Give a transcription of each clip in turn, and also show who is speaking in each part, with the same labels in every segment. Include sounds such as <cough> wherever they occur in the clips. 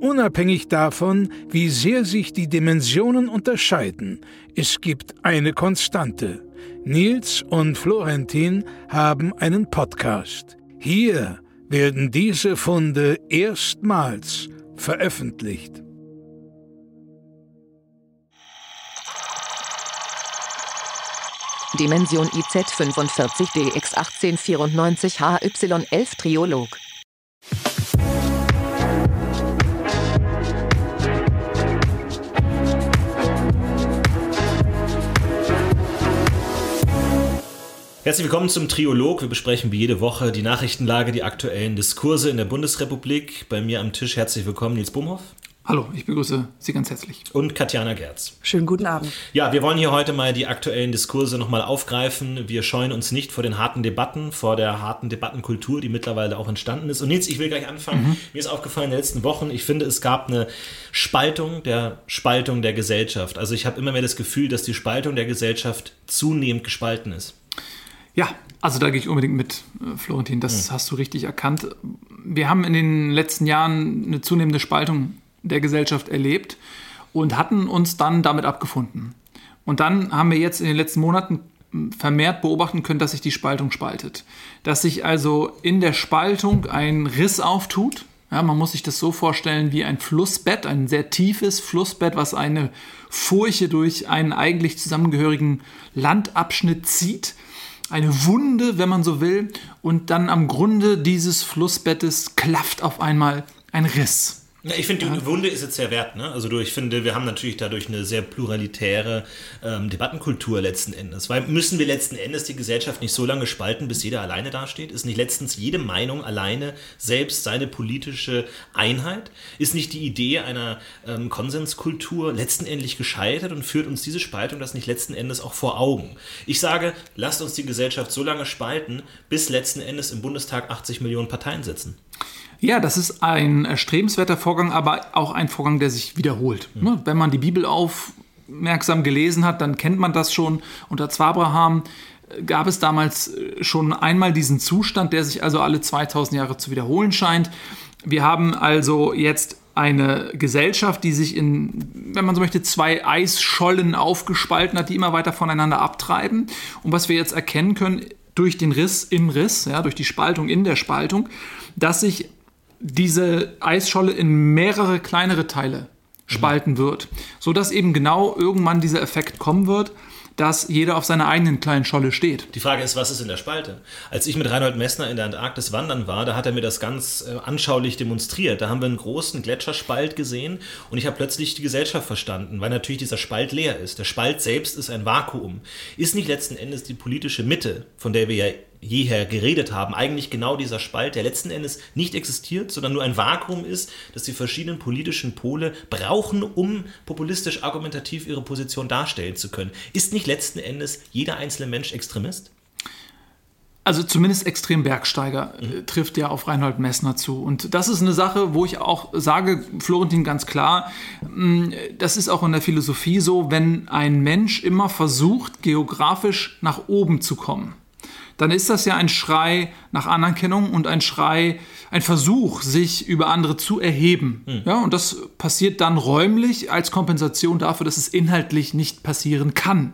Speaker 1: Unabhängig davon, wie sehr sich die Dimensionen unterscheiden, es gibt eine Konstante. Nils und Florentin haben einen Podcast. Hier werden diese Funde erstmals veröffentlicht.
Speaker 2: Dimension IZ 45 DX 1894 HY11 Triolog
Speaker 3: Herzlich willkommen zum Triolog. Wir besprechen wie jede Woche die Nachrichtenlage, die aktuellen Diskurse in der Bundesrepublik. Bei mir am Tisch herzlich willkommen Nils Bumhoff.
Speaker 4: Hallo, ich begrüße Sie ganz herzlich.
Speaker 3: Und Katjana Gerz.
Speaker 5: Schönen guten Abend.
Speaker 3: Ja, wir wollen hier heute mal die aktuellen Diskurse nochmal aufgreifen. Wir scheuen uns nicht vor den harten Debatten, vor der harten Debattenkultur, die mittlerweile auch entstanden ist. Und Nils, ich will gleich anfangen. Mhm. Mir ist aufgefallen in den letzten Wochen, ich finde, es gab eine Spaltung der Spaltung der Gesellschaft. Also ich habe immer mehr das Gefühl, dass die Spaltung der Gesellschaft zunehmend gespalten ist.
Speaker 4: Ja, also da gehe ich unbedingt mit, äh, Florentin. Das mhm. hast du richtig erkannt. Wir haben in den letzten Jahren eine zunehmende Spaltung der Gesellschaft erlebt und hatten uns dann damit abgefunden. Und dann haben wir jetzt in den letzten Monaten vermehrt beobachten können, dass sich die Spaltung spaltet. Dass sich also in der Spaltung ein Riss auftut. Ja, man muss sich das so vorstellen wie ein Flussbett, ein sehr tiefes Flussbett, was eine Furche durch einen eigentlich zusammengehörigen Landabschnitt zieht eine Wunde, wenn man so will, und dann am Grunde dieses Flussbettes klafft auf einmal ein Riss.
Speaker 3: Ja, ich finde, die Wunde ist jetzt sehr wert. Ne? Also ich finde, wir haben natürlich dadurch eine sehr pluralitäre ähm, Debattenkultur letzten Endes. Weil müssen wir letzten Endes die Gesellschaft nicht so lange spalten, bis jeder alleine dasteht? Ist nicht letztens jede Meinung alleine selbst seine politische Einheit? Ist nicht die Idee einer ähm, Konsenskultur letzten Endes gescheitert und führt uns diese Spaltung das nicht letzten Endes auch vor Augen? Ich sage, lasst uns die Gesellschaft so lange spalten, bis letzten Endes im Bundestag 80 Millionen Parteien sitzen.
Speaker 4: Ja, das ist ein erstrebenswerter Vorgang, aber auch ein Vorgang, der sich wiederholt. Mhm. Wenn man die Bibel aufmerksam gelesen hat, dann kennt man das schon. Unter Zwabraham äh, gab es damals äh, schon einmal diesen Zustand, der sich also alle 2000 Jahre zu wiederholen scheint. Wir haben also jetzt eine Gesellschaft, die sich in, wenn man so möchte, zwei Eisschollen aufgespalten hat, die immer weiter voneinander abtreiben. Und was wir jetzt erkennen können durch den Riss im Riss, ja, durch die Spaltung in der Spaltung, dass sich diese Eisscholle in mehrere kleinere Teile spalten wird, sodass eben genau irgendwann dieser Effekt kommen wird, dass jeder auf seiner eigenen kleinen Scholle steht.
Speaker 3: Die Frage ist, was ist in der Spalte? Als ich mit Reinhold Messner in der Antarktis wandern war, da hat er mir das ganz äh, anschaulich demonstriert. Da haben wir einen großen Gletscherspalt gesehen und ich habe plötzlich die Gesellschaft verstanden, weil natürlich dieser Spalt leer ist. Der Spalt selbst ist ein Vakuum. Ist nicht letzten Endes die politische Mitte, von der wir ja jeher geredet haben, eigentlich genau dieser Spalt, der letzten Endes nicht existiert, sondern nur ein Vakuum ist, das die verschiedenen politischen Pole brauchen, um populistisch argumentativ ihre Position darstellen zu können. Ist nicht letzten Endes jeder einzelne Mensch Extremist?
Speaker 4: Also zumindest extrem Bergsteiger äh, mhm. trifft ja auf Reinhold Messner zu. Und das ist eine Sache, wo ich auch sage, Florentin ganz klar, mm, das ist auch in der Philosophie so, wenn ein Mensch immer versucht, geografisch nach oben zu kommen, dann ist das ja ein Schrei nach Anerkennung und ein Schrei, ein Versuch, sich über andere zu erheben. Mhm. Ja, und das passiert dann räumlich als Kompensation dafür, dass es inhaltlich nicht passieren kann.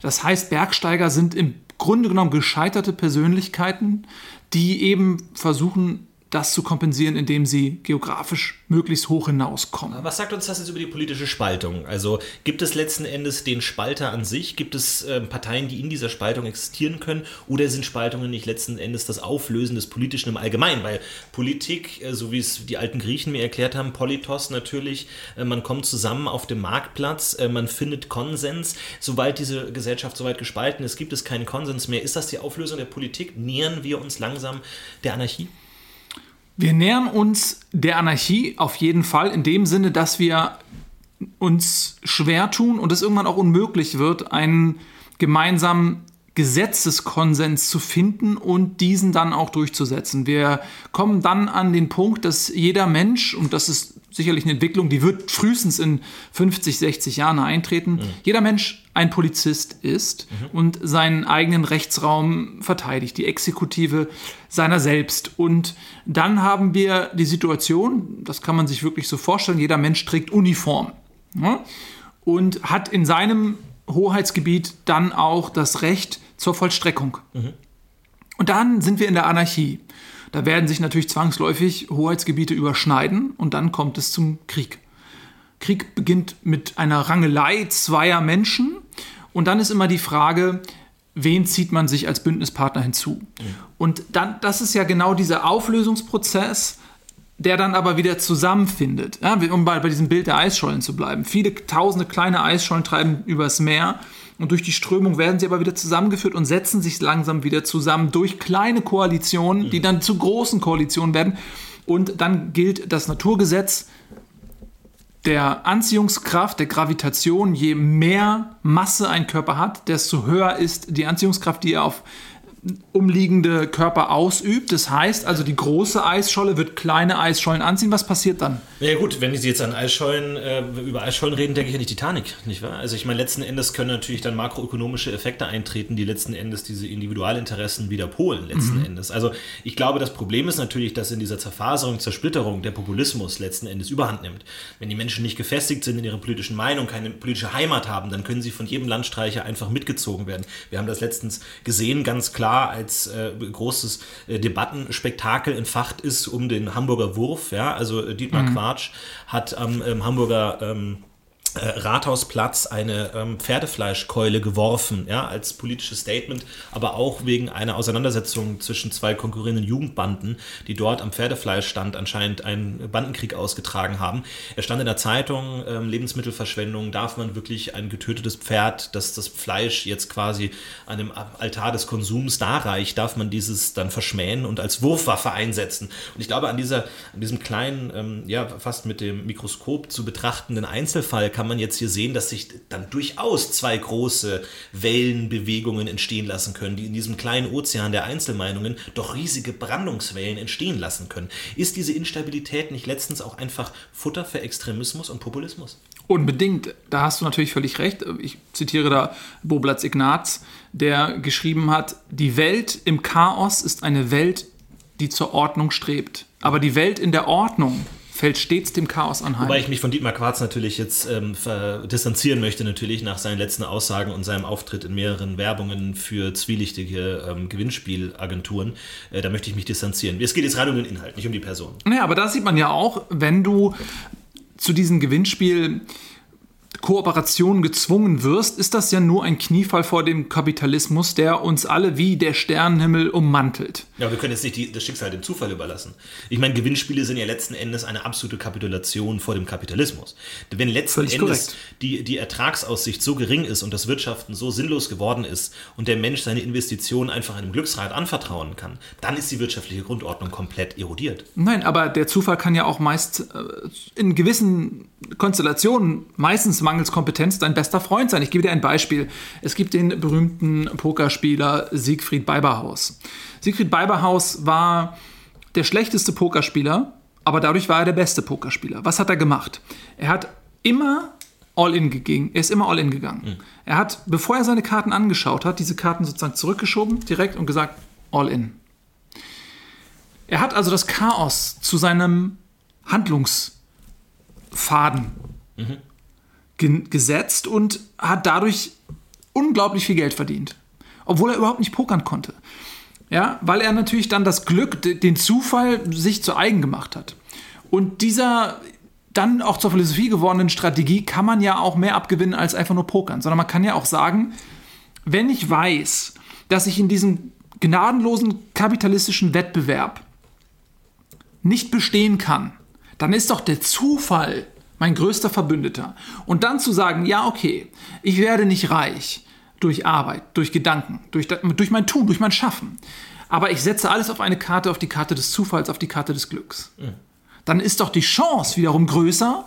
Speaker 4: Das heißt, Bergsteiger sind im Grunde genommen gescheiterte Persönlichkeiten, die eben versuchen, das zu kompensieren, indem sie geografisch möglichst hoch hinauskommen.
Speaker 3: Was sagt uns das jetzt über die politische Spaltung? Also gibt es letzten Endes den Spalter an sich? Gibt es äh, Parteien, die in dieser Spaltung existieren können? Oder sind Spaltungen nicht letzten Endes das Auflösen des Politischen im Allgemeinen? Weil Politik, äh, so wie es die alten Griechen mir erklärt haben, Politos natürlich, äh, man kommt zusammen auf dem Marktplatz, äh, man findet Konsens. Sobald diese Gesellschaft soweit gespalten ist, gibt es keinen Konsens mehr. Ist das die Auflösung der Politik? Nähern wir uns langsam der Anarchie?
Speaker 4: Wir nähern uns der Anarchie auf jeden Fall in dem Sinne, dass wir uns schwer tun und es irgendwann auch unmöglich wird, einen gemeinsamen Gesetzeskonsens zu finden und diesen dann auch durchzusetzen. Wir kommen dann an den Punkt, dass jeder Mensch, und das ist sicherlich eine Entwicklung, die wird frühestens in 50, 60 Jahren eintreten, mhm. jeder Mensch ein Polizist ist mhm. und seinen eigenen Rechtsraum verteidigt, die Exekutive seiner selbst. Und dann haben wir die Situation, das kann man sich wirklich so vorstellen, jeder Mensch trägt Uniform ja, und hat in seinem Hoheitsgebiet dann auch das Recht zur Vollstreckung. Mhm. Und dann sind wir in der Anarchie. Da werden sich natürlich zwangsläufig Hoheitsgebiete überschneiden und dann kommt es zum Krieg. Krieg beginnt mit einer Rangelei zweier Menschen und dann ist immer die Frage, wen zieht man sich als Bündnispartner hinzu? Mhm. Und dann, das ist ja genau dieser Auflösungsprozess, der dann aber wieder zusammenfindet. Ja, um bei, bei diesem Bild der Eisschollen zu bleiben. Viele tausende kleine Eisschollen treiben übers Meer und durch die Strömung werden sie aber wieder zusammengeführt und setzen sich langsam wieder zusammen durch kleine Koalitionen, die dann zu großen Koalitionen werden. Und dann gilt das Naturgesetz der Anziehungskraft, der Gravitation. Je mehr Masse ein Körper hat, desto höher ist die Anziehungskraft, die er auf umliegende Körper ausübt. Das heißt also, die große Eisscholle wird kleine Eisschollen anziehen. Was passiert dann?
Speaker 3: Ja gut, wenn Sie jetzt an Eisschollen, äh, über Eisschollen reden, denke ich an die Titanic, nicht wahr? Also ich meine, letzten Endes können natürlich dann makroökonomische Effekte eintreten, die letzten Endes diese Individualinteressen wieder polen, letzten mhm. Endes. Also ich glaube, das Problem ist natürlich, dass in dieser Zerfaserung, Zersplitterung der Populismus letzten Endes überhand nimmt. Wenn die Menschen nicht gefestigt sind in ihrer politischen Meinung, keine politische Heimat haben, dann können sie von jedem Landstreicher einfach mitgezogen werden. Wir haben das letztens gesehen, ganz klar, Jahr als äh, großes äh, Debattenspektakel entfacht ist um den Hamburger Wurf. Ja? Also äh, Dietmar mhm. Quatsch hat am ähm, Hamburger ähm, äh, Rathausplatz eine ähm, Pferdefleischkeule geworfen, ja, als politisches Statement, aber auch wegen einer Auseinandersetzung zwischen zwei konkurrierenden Jugendbanden, die dort am Pferdefleischstand anscheinend einen Bandenkrieg ausgetragen haben. Er stand in der Zeitung, ähm, Lebensmittelverschwendung, darf man wirklich ein getötetes Pferd, das das Fleisch jetzt quasi an dem Altar des Konsums darreicht, darf man dieses dann verschmähen und als Wurfwaffe einsetzen. Und ich glaube, an, dieser, an diesem kleinen, ähm, ja, fast mit dem Mikroskop zu betrachtenden Einzelfall kann kann man jetzt hier sehen, dass sich dann durchaus zwei große Wellenbewegungen entstehen lassen können, die in diesem kleinen Ozean der Einzelmeinungen doch riesige Brandungswellen entstehen lassen können. Ist diese Instabilität nicht letztens auch einfach Futter für Extremismus und Populismus?
Speaker 4: Unbedingt, da hast du natürlich völlig recht. Ich zitiere da Boblatz Ignaz, der geschrieben hat, die Welt im Chaos ist eine Welt, die zur Ordnung strebt. Aber die Welt in der Ordnung fällt stets dem Chaos anheim.
Speaker 3: Wobei ich mich von Dietmar Quarz natürlich jetzt ähm, distanzieren möchte, natürlich nach seinen letzten Aussagen und seinem Auftritt in mehreren Werbungen für zwielichtige ähm, Gewinnspielagenturen. Äh, da möchte ich mich distanzieren. Es geht jetzt rein um den Inhalt, nicht um die Person.
Speaker 4: Naja, aber da sieht man ja auch, wenn du zu diesem Gewinnspiel Kooperation gezwungen wirst, ist das ja nur ein Kniefall vor dem Kapitalismus, der uns alle wie der Sternenhimmel ummantelt.
Speaker 3: Ja, wir können jetzt nicht die, das Schicksal dem Zufall überlassen. Ich meine, Gewinnspiele sind ja letzten Endes eine absolute Kapitulation vor dem Kapitalismus. Wenn letzten Völlig Endes die, die Ertragsaussicht so gering ist und das Wirtschaften so sinnlos geworden ist und der Mensch seine Investitionen einfach einem Glücksrad anvertrauen kann, dann ist die wirtschaftliche Grundordnung komplett erodiert.
Speaker 4: Nein, aber der Zufall kann ja auch meist äh, in gewissen Konstellationen meistens mangels Kompetenz dein bester Freund sein. Ich gebe dir ein Beispiel. Es gibt den berühmten Pokerspieler Siegfried Beiberhaus. Siegfried Beiberhaus war der schlechteste Pokerspieler, aber dadurch war er der beste Pokerspieler. Was hat er gemacht? Er hat immer All-in gegangen. Er ist immer All-in gegangen. Mhm. Er hat, bevor er seine Karten angeschaut hat, diese Karten sozusagen zurückgeschoben, direkt und gesagt, All-in. Er hat also das Chaos zu seinem Handlungsfaden mhm ge gesetzt und hat dadurch unglaublich viel Geld verdient. Obwohl er überhaupt nicht pokern konnte. Ja, weil er natürlich dann das Glück, den Zufall sich zu eigen gemacht hat. Und dieser dann auch zur Philosophie gewordenen Strategie kann man ja auch mehr abgewinnen als einfach nur pokern, sondern man kann ja auch sagen, wenn ich weiß, dass ich in diesem gnadenlosen kapitalistischen Wettbewerb nicht bestehen kann, dann ist doch der Zufall mein größter Verbündeter. Und dann zu sagen, ja, okay, ich werde nicht reich durch Arbeit, durch Gedanken, durch, durch mein Tun, durch mein Schaffen. Aber ich setze alles auf eine Karte, auf die Karte des Zufalls, auf die Karte des Glücks. Mhm. Dann ist doch die Chance wiederum größer,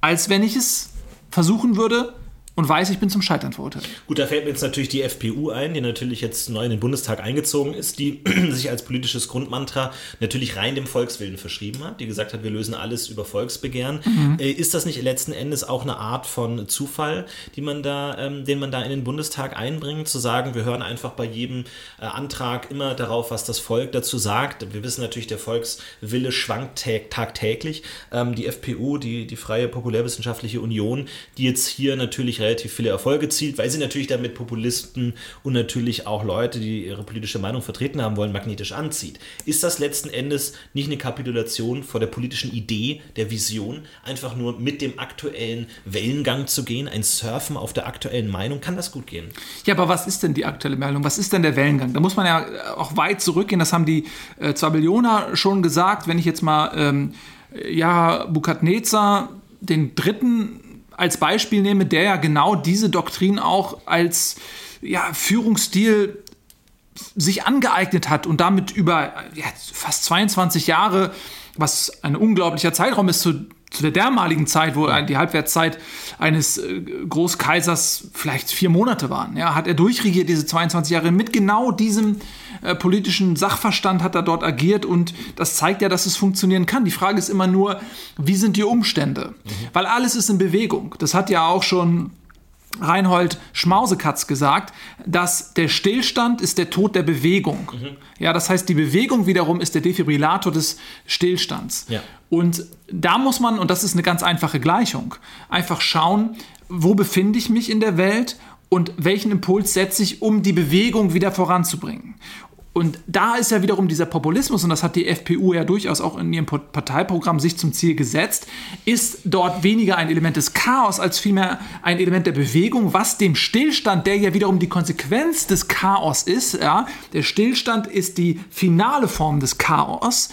Speaker 4: als wenn ich es versuchen würde, und weiß, ich bin zum Scheitern verurteilt.
Speaker 3: Gut, da fällt mir jetzt natürlich die FPU ein, die natürlich jetzt neu in den Bundestag eingezogen ist, die <clears throat> sich als politisches Grundmantra natürlich rein dem Volkswillen verschrieben hat, die gesagt hat, wir lösen alles über Volksbegehren. Mhm. Äh, ist das nicht letzten Endes auch eine Art von Zufall, die man da, ähm, den man da in den Bundestag einbringt, zu sagen, wir hören einfach bei jedem äh, Antrag immer darauf, was das Volk dazu sagt. Wir wissen natürlich, der Volkswille schwankt tagtäglich. Ähm, die FPU, die, die Freie Populärwissenschaftliche Union, die jetzt hier natürlich relativ viele Erfolge zielt, weil sie natürlich damit Populisten und natürlich auch Leute, die ihre politische Meinung vertreten haben wollen, magnetisch anzieht. Ist das letzten Endes nicht eine Kapitulation vor der politischen Idee, der Vision, einfach nur mit dem aktuellen Wellengang zu gehen, ein Surfen auf der aktuellen Meinung? Kann das gut gehen?
Speaker 4: Ja, aber was ist denn die aktuelle Meinung? Was ist denn der Wellengang? Da muss man ja auch weit zurückgehen. Das haben die äh, Zwabillioner schon gesagt. Wenn ich jetzt mal ähm, ja, Bukadnezar den dritten als Beispiel nehme, der ja genau diese Doktrin auch als ja, Führungsstil sich angeeignet hat und damit über ja, fast 22 Jahre, was ein unglaublicher Zeitraum ist zu, zu der damaligen Zeit, wo die Halbwertszeit eines äh, Großkaisers vielleicht vier Monate waren, ja, hat er durchregiert diese 22 Jahre mit genau diesem äh, politischen Sachverstand hat er dort agiert und das zeigt ja, dass es funktionieren kann. Die Frage ist immer nur, wie sind die Umstände? Mhm. Weil alles ist in Bewegung. Das hat ja auch schon Reinhold Schmausekatz gesagt, dass der Stillstand ist der Tod der Bewegung. Mhm. Ja, das heißt, die Bewegung wiederum ist der Defibrillator des Stillstands. Ja. Und da muss man, und das ist eine ganz einfache Gleichung, einfach schauen, wo befinde ich mich in der Welt und welchen Impuls setze ich, um die Bewegung wieder voranzubringen. Und da ist ja wiederum dieser Populismus, und das hat die FPU ja durchaus auch in ihrem Parteiprogramm sich zum Ziel gesetzt, ist dort weniger ein Element des Chaos als vielmehr ein Element der Bewegung, was dem Stillstand, der ja wiederum die Konsequenz des Chaos ist, ja, der Stillstand ist die finale Form des Chaos,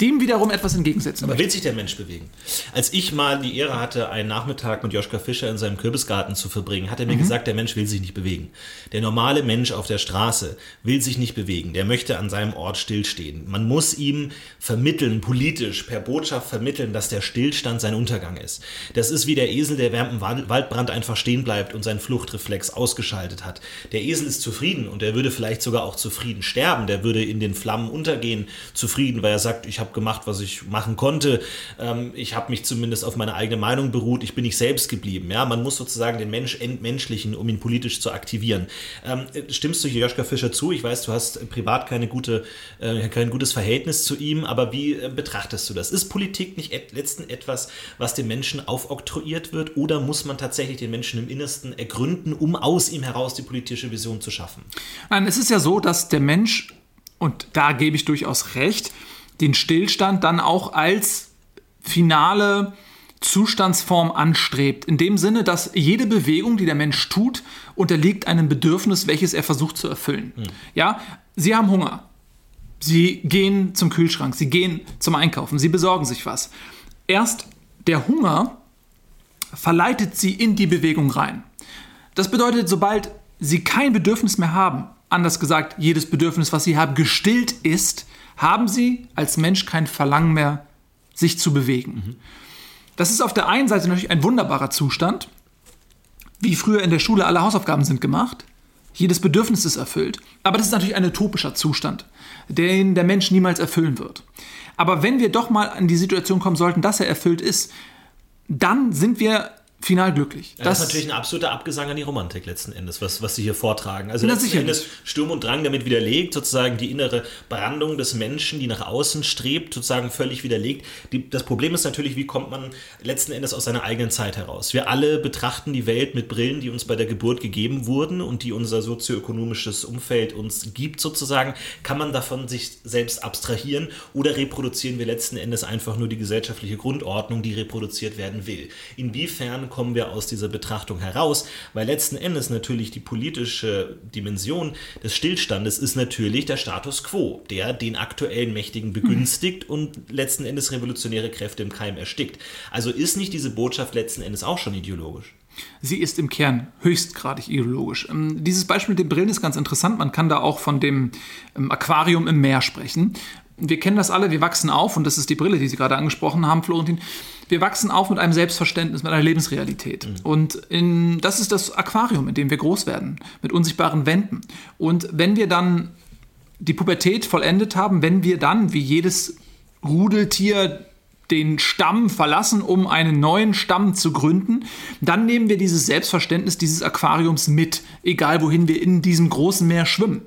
Speaker 4: dem wiederum etwas entgegensetzen
Speaker 3: Aber will sich der Mensch bewegen? Als ich mal die Ehre hatte, einen Nachmittag mit Joschka Fischer in seinem Kürbisgarten zu verbringen, hat er mir mhm. gesagt, der Mensch will sich nicht bewegen. Der normale Mensch auf der Straße will sich nicht bewegen. Der möchte an seinem Ort stillstehen. Man muss ihm vermitteln, politisch, per Botschaft vermitteln, dass der Stillstand sein Untergang ist. Das ist wie der Esel, der während dem Waldbrand einfach stehen bleibt und seinen Fluchtreflex ausgeschaltet hat. Der Esel ist zufrieden und er würde vielleicht sogar auch zufrieden sterben. Der würde in den Flammen untergehen, zufrieden, weil er sagt, ich habe gemacht, was ich machen konnte. Ähm, ich habe mich zumindest auf meine eigene Meinung beruht. Ich bin nicht selbst geblieben. Ja, man muss sozusagen den Mensch entmenschlichen, um ihn politisch zu aktivieren. Ähm, stimmst du Joschka Fischer zu? Ich weiß, du hast privat keine gute, äh, kein gutes Verhältnis zu ihm, aber wie äh, betrachtest du das? Ist Politik nicht et letzten etwas, was dem Menschen aufoktroyiert wird, oder muss man tatsächlich den Menschen im Innersten ergründen, um aus ihm heraus die politische Vision zu schaffen?
Speaker 4: Nein, es ist ja so, dass der Mensch und da gebe ich durchaus recht, den Stillstand dann auch als finale Zustandsform anstrebt. In dem Sinne, dass jede Bewegung, die der Mensch tut, unterliegt einem Bedürfnis, welches er versucht zu erfüllen. Hm. Ja, Sie haben Hunger. Sie gehen zum Kühlschrank, Sie gehen zum Einkaufen, Sie besorgen sich was. Erst der Hunger verleitet Sie in die Bewegung rein. Das bedeutet, sobald Sie kein Bedürfnis mehr haben, anders gesagt, jedes Bedürfnis, was Sie haben, gestillt ist, haben sie als Mensch kein Verlangen mehr, sich zu bewegen. Mhm. Das ist auf der einen Seite natürlich ein wunderbarer Zustand, wie früher in der Schule alle Hausaufgaben sind gemacht, jedes Bedürfnis ist erfüllt, aber das ist natürlich ein utopischer Zustand, den der Mensch niemals erfüllen wird. Aber wenn wir doch mal an die Situation kommen sollten, dass er erfüllt ist, dann sind wir final glücklich.
Speaker 3: Ja, das, das, ist natürlich ein absoluter Abgesang an die Romantik letzten Endes, was, was Sie hier vortragen. Also letzten sicherlich. Endes Sturm und Drang damit widerlegt, sozusagen die innere Brandung des Menschen, die nach außen strebt, sozusagen völlig widerlegt. Die, das Problem ist natürlich, wie kommt man letzten Endes aus seiner eigenen Zeit heraus? Wir alle betrachten die Welt mit Brillen, die uns bei der Geburt gegeben wurden und die unser sozioökonomisches Umfeld uns gibt, sozusagen. Kann man davon sich selbst abstrahieren oder reproduzieren wir letzten Endes einfach nur die gesellschaftliche Grundordnung, die reproduziert werden will? Inwiefern kommen wir aus dieser Betrachtung heraus? Weil letzten Endes natürlich die politische Dimension des Stillstandes ist natürlich der Status quo, der den aktuellen Mächtigen begünstigt mhm. und letzten Endes revolutionäre Kräfte im Keim erstickt. Also ist nicht diese Botschaft letzten Endes auch schon ideologisch?
Speaker 4: Sie ist im Kern höchstgradig ideologisch. Ähm, dieses Beispiel mit den Brillen ist ganz interessant. Man kann da auch von dem ähm, Aquarium im Meer sprechen. Wir kennen das alle, wir wachsen auf, und das ist die Brille, die Sie gerade angesprochen haben, Florentin. Wir wachsen auf mit einem Selbstverständnis, mit einer Lebensrealität. Mhm. Und in, das ist das Aquarium, in dem wir groß werden, mit unsichtbaren Wänden. Und wenn wir dann die Pubertät vollendet haben, wenn wir dann, wie jedes Rudeltier, den Stamm verlassen, um einen neuen Stamm zu gründen, dann nehmen wir dieses Selbstverständnis dieses Aquariums mit, egal wohin wir in diesem großen Meer schwimmen.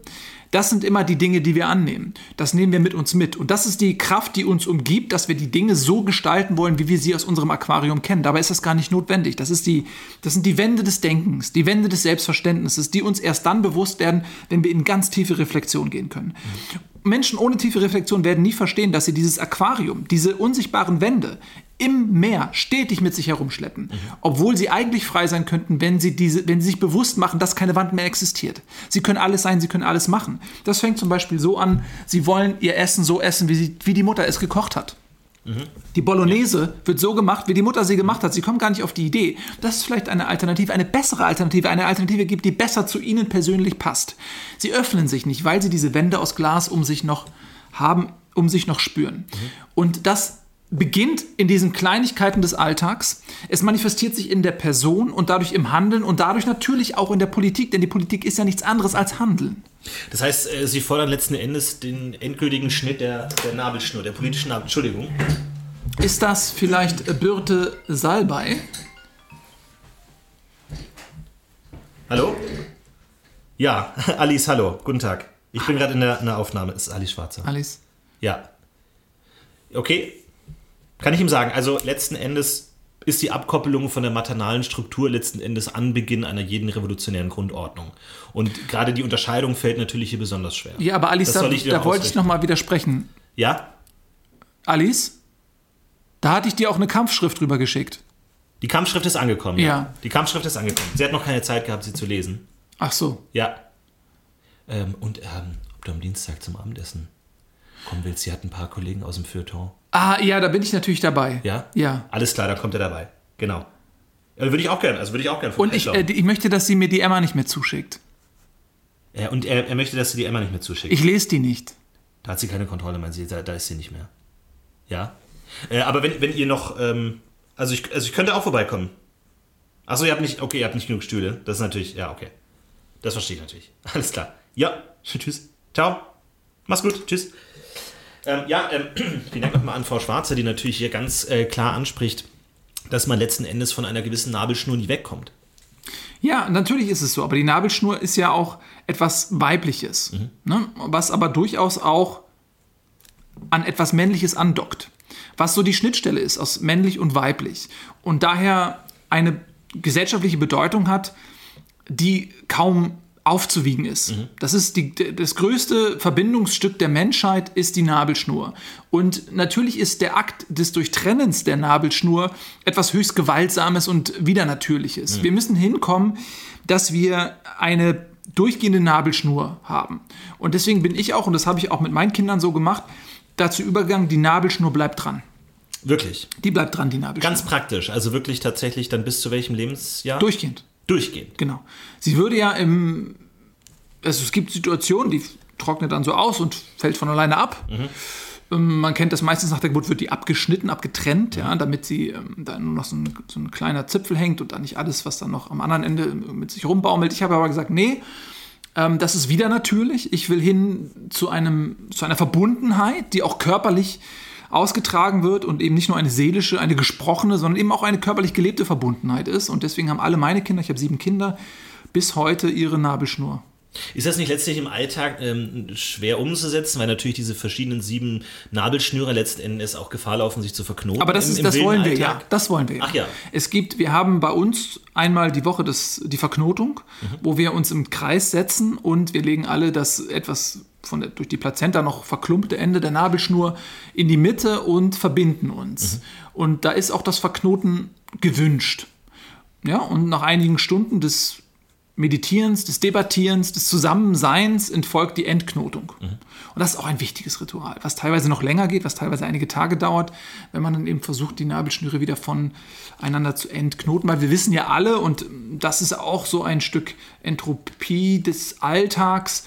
Speaker 4: Das sind immer die Dinge, die wir annehmen. Das nehmen wir mit uns mit. Und das ist die Kraft, die uns umgibt, dass wir die Dinge so gestalten wollen, wie wir sie aus unserem Aquarium kennen. Dabei ist das gar nicht notwendig. Das, ist die, das sind die Wände des Denkens, die Wände des Selbstverständnisses, die uns erst dann bewusst werden, wenn wir in ganz tiefe Reflexion gehen können. Menschen ohne tiefe Reflexion werden nie verstehen, dass sie dieses Aquarium, diese unsichtbaren Wände im Meer stetig mit sich herumschleppen, mhm. obwohl sie eigentlich frei sein könnten, wenn sie, diese, wenn sie sich bewusst machen, dass keine Wand mehr existiert. Sie können alles sein, sie können alles machen. Das fängt zum Beispiel so an, sie wollen ihr Essen so essen, wie, sie, wie die Mutter es gekocht hat. Mhm. Die Bolognese wird so gemacht, wie die Mutter sie gemacht hat. Sie kommen gar nicht auf die Idee, dass es vielleicht eine Alternative, eine bessere Alternative, eine Alternative gibt, die besser zu ihnen persönlich passt. Sie öffnen sich nicht, weil sie diese Wände aus Glas um sich noch haben, um sich noch spüren. Mhm. Und das beginnt in diesen Kleinigkeiten des Alltags. Es manifestiert sich in der Person und dadurch im Handeln und dadurch natürlich auch in der Politik, denn die Politik ist ja nichts anderes als Handeln.
Speaker 3: Das heißt, äh, Sie fordern letzten Endes den endgültigen Schnitt der, der Nabelschnur, der politischen Nabel. Entschuldigung.
Speaker 4: Ist das vielleicht Birte Salbei?
Speaker 3: Hallo? Ja, <laughs> Alice, hallo, guten Tag. Ich bin gerade in der, in der Aufnahme. Es ist Alice Schwarzer.
Speaker 4: Alice.
Speaker 3: Ja. Okay, kann ich ihm sagen, also letzten Endes ist die Abkoppelung von der maternalen Struktur letzten Endes Anbeginn einer jeden revolutionären Grundordnung. Und gerade die Unterscheidung fällt natürlich hier besonders schwer.
Speaker 4: Ja, aber Alice, da, da wollte ich nochmal widersprechen.
Speaker 3: Ja?
Speaker 4: Alice, da hatte ich dir auch eine Kampfschrift drüber geschickt.
Speaker 3: Die Kampfschrift ist angekommen, ja. ja. Die Kampfschrift ist angekommen. Sie hat noch keine Zeit gehabt, sie zu lesen.
Speaker 4: Ach so.
Speaker 3: Ja. Ähm, und ähm, ob du am Dienstag zum Abendessen kommen willst, sie hat ein paar Kollegen aus dem Feuilleton.
Speaker 4: Ah, ja, da bin ich natürlich dabei.
Speaker 3: Ja?
Speaker 4: Ja.
Speaker 3: Alles klar, da kommt er dabei. Genau. Ja, würde ich auch gerne. Also würde ich auch gerne.
Speaker 4: Und ich, äh, ich möchte, dass sie mir die Emma nicht mehr zuschickt.
Speaker 3: Ja, und er, er möchte, dass sie die Emma nicht mehr zuschickt.
Speaker 4: Ich lese die nicht.
Speaker 3: Da hat sie keine Kontrolle, meinen Sie. Da, da ist sie nicht mehr. Ja. Äh, aber wenn, wenn ihr noch. Ähm, also, ich, also ich könnte auch vorbeikommen. Achso, ihr habt nicht. Okay, ihr habt nicht genug Stühle. Das ist natürlich. Ja, okay. Das verstehe ich natürlich. <laughs> Alles klar. Ja. <laughs> Tschüss. Ciao. Mach's gut. Tschüss. Ähm, ja, ähm, <clears throat> vielen Dank nochmal an Frau Schwarze, die natürlich hier ganz äh, klar anspricht, dass man letzten Endes von einer gewissen Nabelschnur nie wegkommt.
Speaker 4: Ja, natürlich ist es so, aber die Nabelschnur ist ja auch etwas Weibliches, mhm. ne? was aber durchaus auch an etwas Männliches andockt, was so die Schnittstelle ist aus männlich und weiblich und daher eine gesellschaftliche Bedeutung hat, die kaum aufzuwiegen ist. Mhm. Das ist die, das größte Verbindungsstück der Menschheit ist die Nabelschnur. Und natürlich ist der Akt des Durchtrennens der Nabelschnur etwas höchst Gewaltsames und Widernatürliches. Mhm. Wir müssen hinkommen, dass wir eine durchgehende Nabelschnur haben. Und deswegen bin ich auch, und das habe ich auch mit meinen Kindern so gemacht, dazu übergegangen, die Nabelschnur bleibt dran.
Speaker 3: Wirklich?
Speaker 4: Die bleibt dran, die Nabelschnur.
Speaker 3: Ganz praktisch, also wirklich tatsächlich dann bis zu welchem Lebensjahr?
Speaker 4: Durchgehend.
Speaker 3: Durchgehend.
Speaker 4: Genau. Sie würde ja im. Also es gibt Situationen, die trocknet dann so aus und fällt von alleine ab. Mhm. Ähm, man kennt das meistens nach der Geburt, wird die abgeschnitten, abgetrennt, ja, damit sie ähm, da nur noch so ein, so ein, kleiner Zipfel hängt und dann nicht alles, was dann noch am anderen Ende mit sich rumbaumelt. Ich habe aber gesagt, nee, ähm, das ist wieder natürlich. Ich will hin zu, einem, zu einer Verbundenheit, die auch körperlich ausgetragen wird und eben nicht nur eine seelische, eine gesprochene, sondern eben auch eine körperlich gelebte Verbundenheit ist. Und deswegen haben alle meine Kinder, ich habe sieben Kinder, bis heute ihre Nabelschnur.
Speaker 3: Ist das nicht letztlich im Alltag ähm, schwer umzusetzen, weil natürlich diese verschiedenen sieben Nabelschnüre letzten Endes auch Gefahr laufen, sich zu verknoten?
Speaker 4: Aber das,
Speaker 3: im,
Speaker 4: ist, das wollen wir, ja. Das wollen wir.
Speaker 3: Ach ja.
Speaker 4: Es gibt, wir haben bei uns einmal die Woche das, die Verknotung, mhm. wo wir uns im Kreis setzen und wir legen alle das etwas von der, durch die Plazenta noch verklumpte Ende der Nabelschnur in die Mitte und verbinden uns. Mhm. Und da ist auch das Verknoten gewünscht. Ja, und nach einigen Stunden des Meditierens, des Debattierens, des Zusammenseins entfolgt die Entknotung. Mhm. Und das ist auch ein wichtiges Ritual, was teilweise noch länger geht, was teilweise einige Tage dauert, wenn man dann eben versucht, die Nabelschnüre wieder voneinander zu entknoten. Weil wir wissen ja alle, und das ist auch so ein Stück Entropie des Alltags,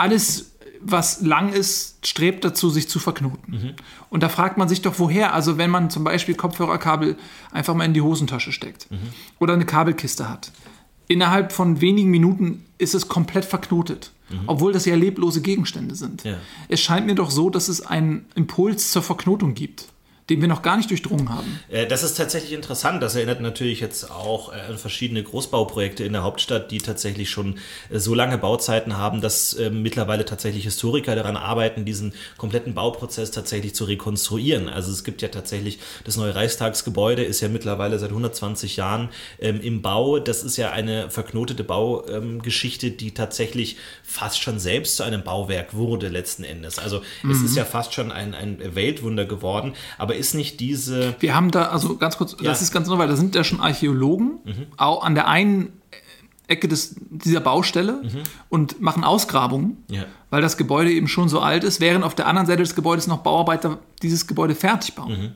Speaker 4: alles was lang ist, strebt dazu, sich zu verknoten. Und da fragt man sich doch, woher? Also wenn man zum Beispiel Kopfhörerkabel einfach mal in die Hosentasche steckt oder eine Kabelkiste hat. Innerhalb von wenigen Minuten ist es komplett verknotet, obwohl das ja leblose Gegenstände sind.
Speaker 3: Ja.
Speaker 4: Es scheint mir doch so, dass es einen Impuls zur Verknotung gibt, den wir noch gar nicht durchdrungen haben.
Speaker 3: Äh, Das ist tatsächlich interessant. Das erinnert natürlich jetzt auch äh, an verschiedene Großbauprojekte in der Hauptstadt, die tatsächlich schon äh, so lange Bauzeiten haben, dass äh, mittlerweile tatsächlich Historiker daran arbeiten, diesen kompletten Bauprozess tatsächlich zu rekonstruieren. Also es gibt ja tatsächlich das neue Reichstagsgebäude, ist ja mittlerweile seit 120 Jahren ähm, im Bau. Das ist ja eine verknotete Baugeschichte, die tatsächlich fast schon selbst zu einem Bauwerk wurde letzten Endes. Also es ist ja fast schon ein, ein Weltwunder geworden. Aber ist nicht diese
Speaker 4: Wir haben da, also ganz kurz,
Speaker 3: Ja.
Speaker 4: das ist ganz neu, weil da sind ja schon Archäologen auch an der einen Ecke des, dieser Baustelle und machen Ausgrabungen,
Speaker 3: Ja.
Speaker 4: weil das Gebäude eben schon so alt ist, während auf der anderen Seite des Gebäudes noch Bauarbeiter dieses Gebäude fertig bauen.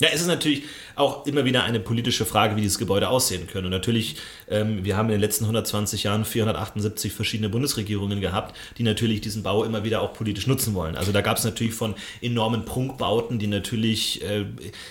Speaker 3: Ja, es ist natürlich auch immer wieder eine politische Frage, wie dieses Gebäude aussehen können. Und natürlich, ähm, wir haben in den letzten 120 Jahren 478 verschiedene Bundesregierungen gehabt, die natürlich diesen Bau immer wieder auch politisch nutzen wollen. Also da gab es natürlich von enormen Prunkbauten, die natürlich, äh,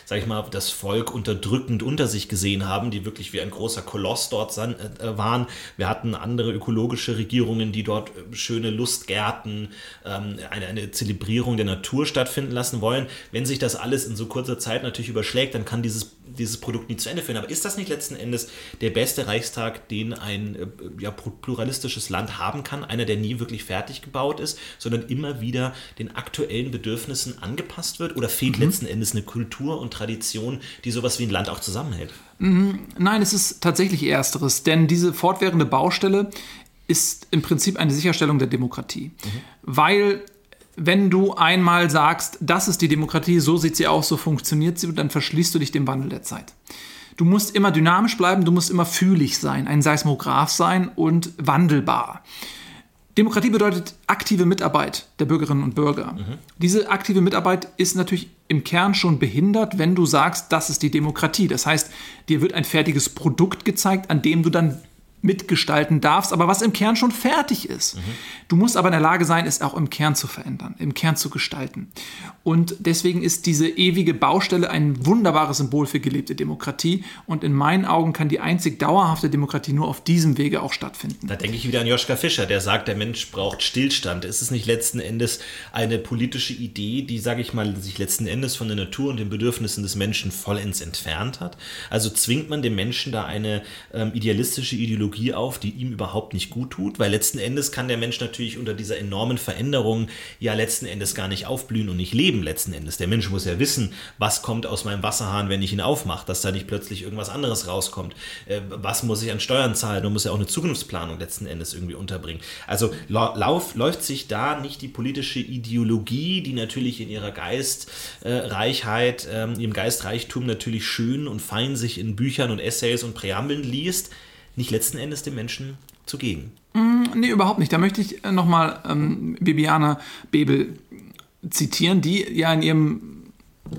Speaker 3: sag ich mal, das Volk unterdrückend unter sich gesehen haben, die wirklich wie ein großer Koloss dort san, äh, waren. Wir hatten andere ökologische Regierungen, die dort äh, schöne Lustgärten, ähm, eine, eine Zelebrierung der Natur stattfinden lassen wollen. Wenn sich das alles in so kurzer Zeit natürlich überschlägt, dann kann dieses, dieses Produkt nie zu Ende führen. Aber ist das nicht letzten Endes der beste Reichstag, den ein äh, ja, pluralistisches Land haben kann? Einer, der nie wirklich fertig gebaut ist, sondern immer wieder den aktuellen Bedürfnissen angepasst wird? Oder fehlt letzten Endes eine Kultur und Tradition, die sowas wie ein Land auch zusammenhält?
Speaker 4: Nein, es ist tatsächlich Ersteres, denn diese fortwährende Baustelle ist im Prinzip eine Sicherstellung der Demokratie. Weil, wenn du einmal sagst, das ist die Demokratie, so sieht sie aus, so funktioniert sie, dann verschließt du dich dem Wandel der Zeit. Du musst immer dynamisch bleiben, du musst immer fühlig sein, ein Seismograph sein und wandelbar. Demokratie bedeutet aktive Mitarbeit der Bürgerinnen und Bürger. Diese aktive Mitarbeit ist natürlich im Kern schon behindert, wenn du sagst, das ist die Demokratie. Das heißt, dir wird ein fertiges Produkt gezeigt, an dem du dann mitgestalten darfst, aber was im Kern schon fertig ist. Du musst aber in der Lage sein, es auch im Kern zu verändern, im Kern zu gestalten. Und deswegen ist diese ewige Baustelle ein wunderbares Symbol für gelebte Demokratie. Und in meinen Augen kann die einzig dauerhafte Demokratie nur auf diesem Wege auch stattfinden.
Speaker 3: Da denke ich wieder an Joschka Fischer, der sagt, der Mensch braucht Stillstand. Ist es nicht letzten Endes eine politische Idee, die, sage ich mal, sich letzten Endes von der Natur und den Bedürfnissen des Menschen vollends entfernt hat? Also zwingt man dem Menschen da eine ähm, idealistische Ideologie auf, die ihm überhaupt nicht gut tut? Weil letzten Endes kann der Mensch natürlich unter dieser enormen Veränderung ja letzten Endes gar nicht aufblühen und nicht leben letzten Endes. Der Mensch muss ja wissen, was kommt aus meinem Wasserhahn, wenn ich ihn aufmache, dass da nicht plötzlich irgendwas anderes rauskommt. Äh, was muss ich an Steuern zahlen? Man muss ja auch eine Zukunftsplanung letzten Endes irgendwie unterbringen. Also lau lauf, läuft sich da nicht die politische Ideologie, die natürlich in ihrer Geistreichheit, äh, ihrem Geistreichtum natürlich schön und fein sich in Büchern und Essays und Präambeln liest, nicht letzten Endes dem Menschen zugegen.
Speaker 4: Nee, überhaupt nicht. Da möchte ich nochmal ähm, Bibiana Bebel zitieren, die ja in ihrem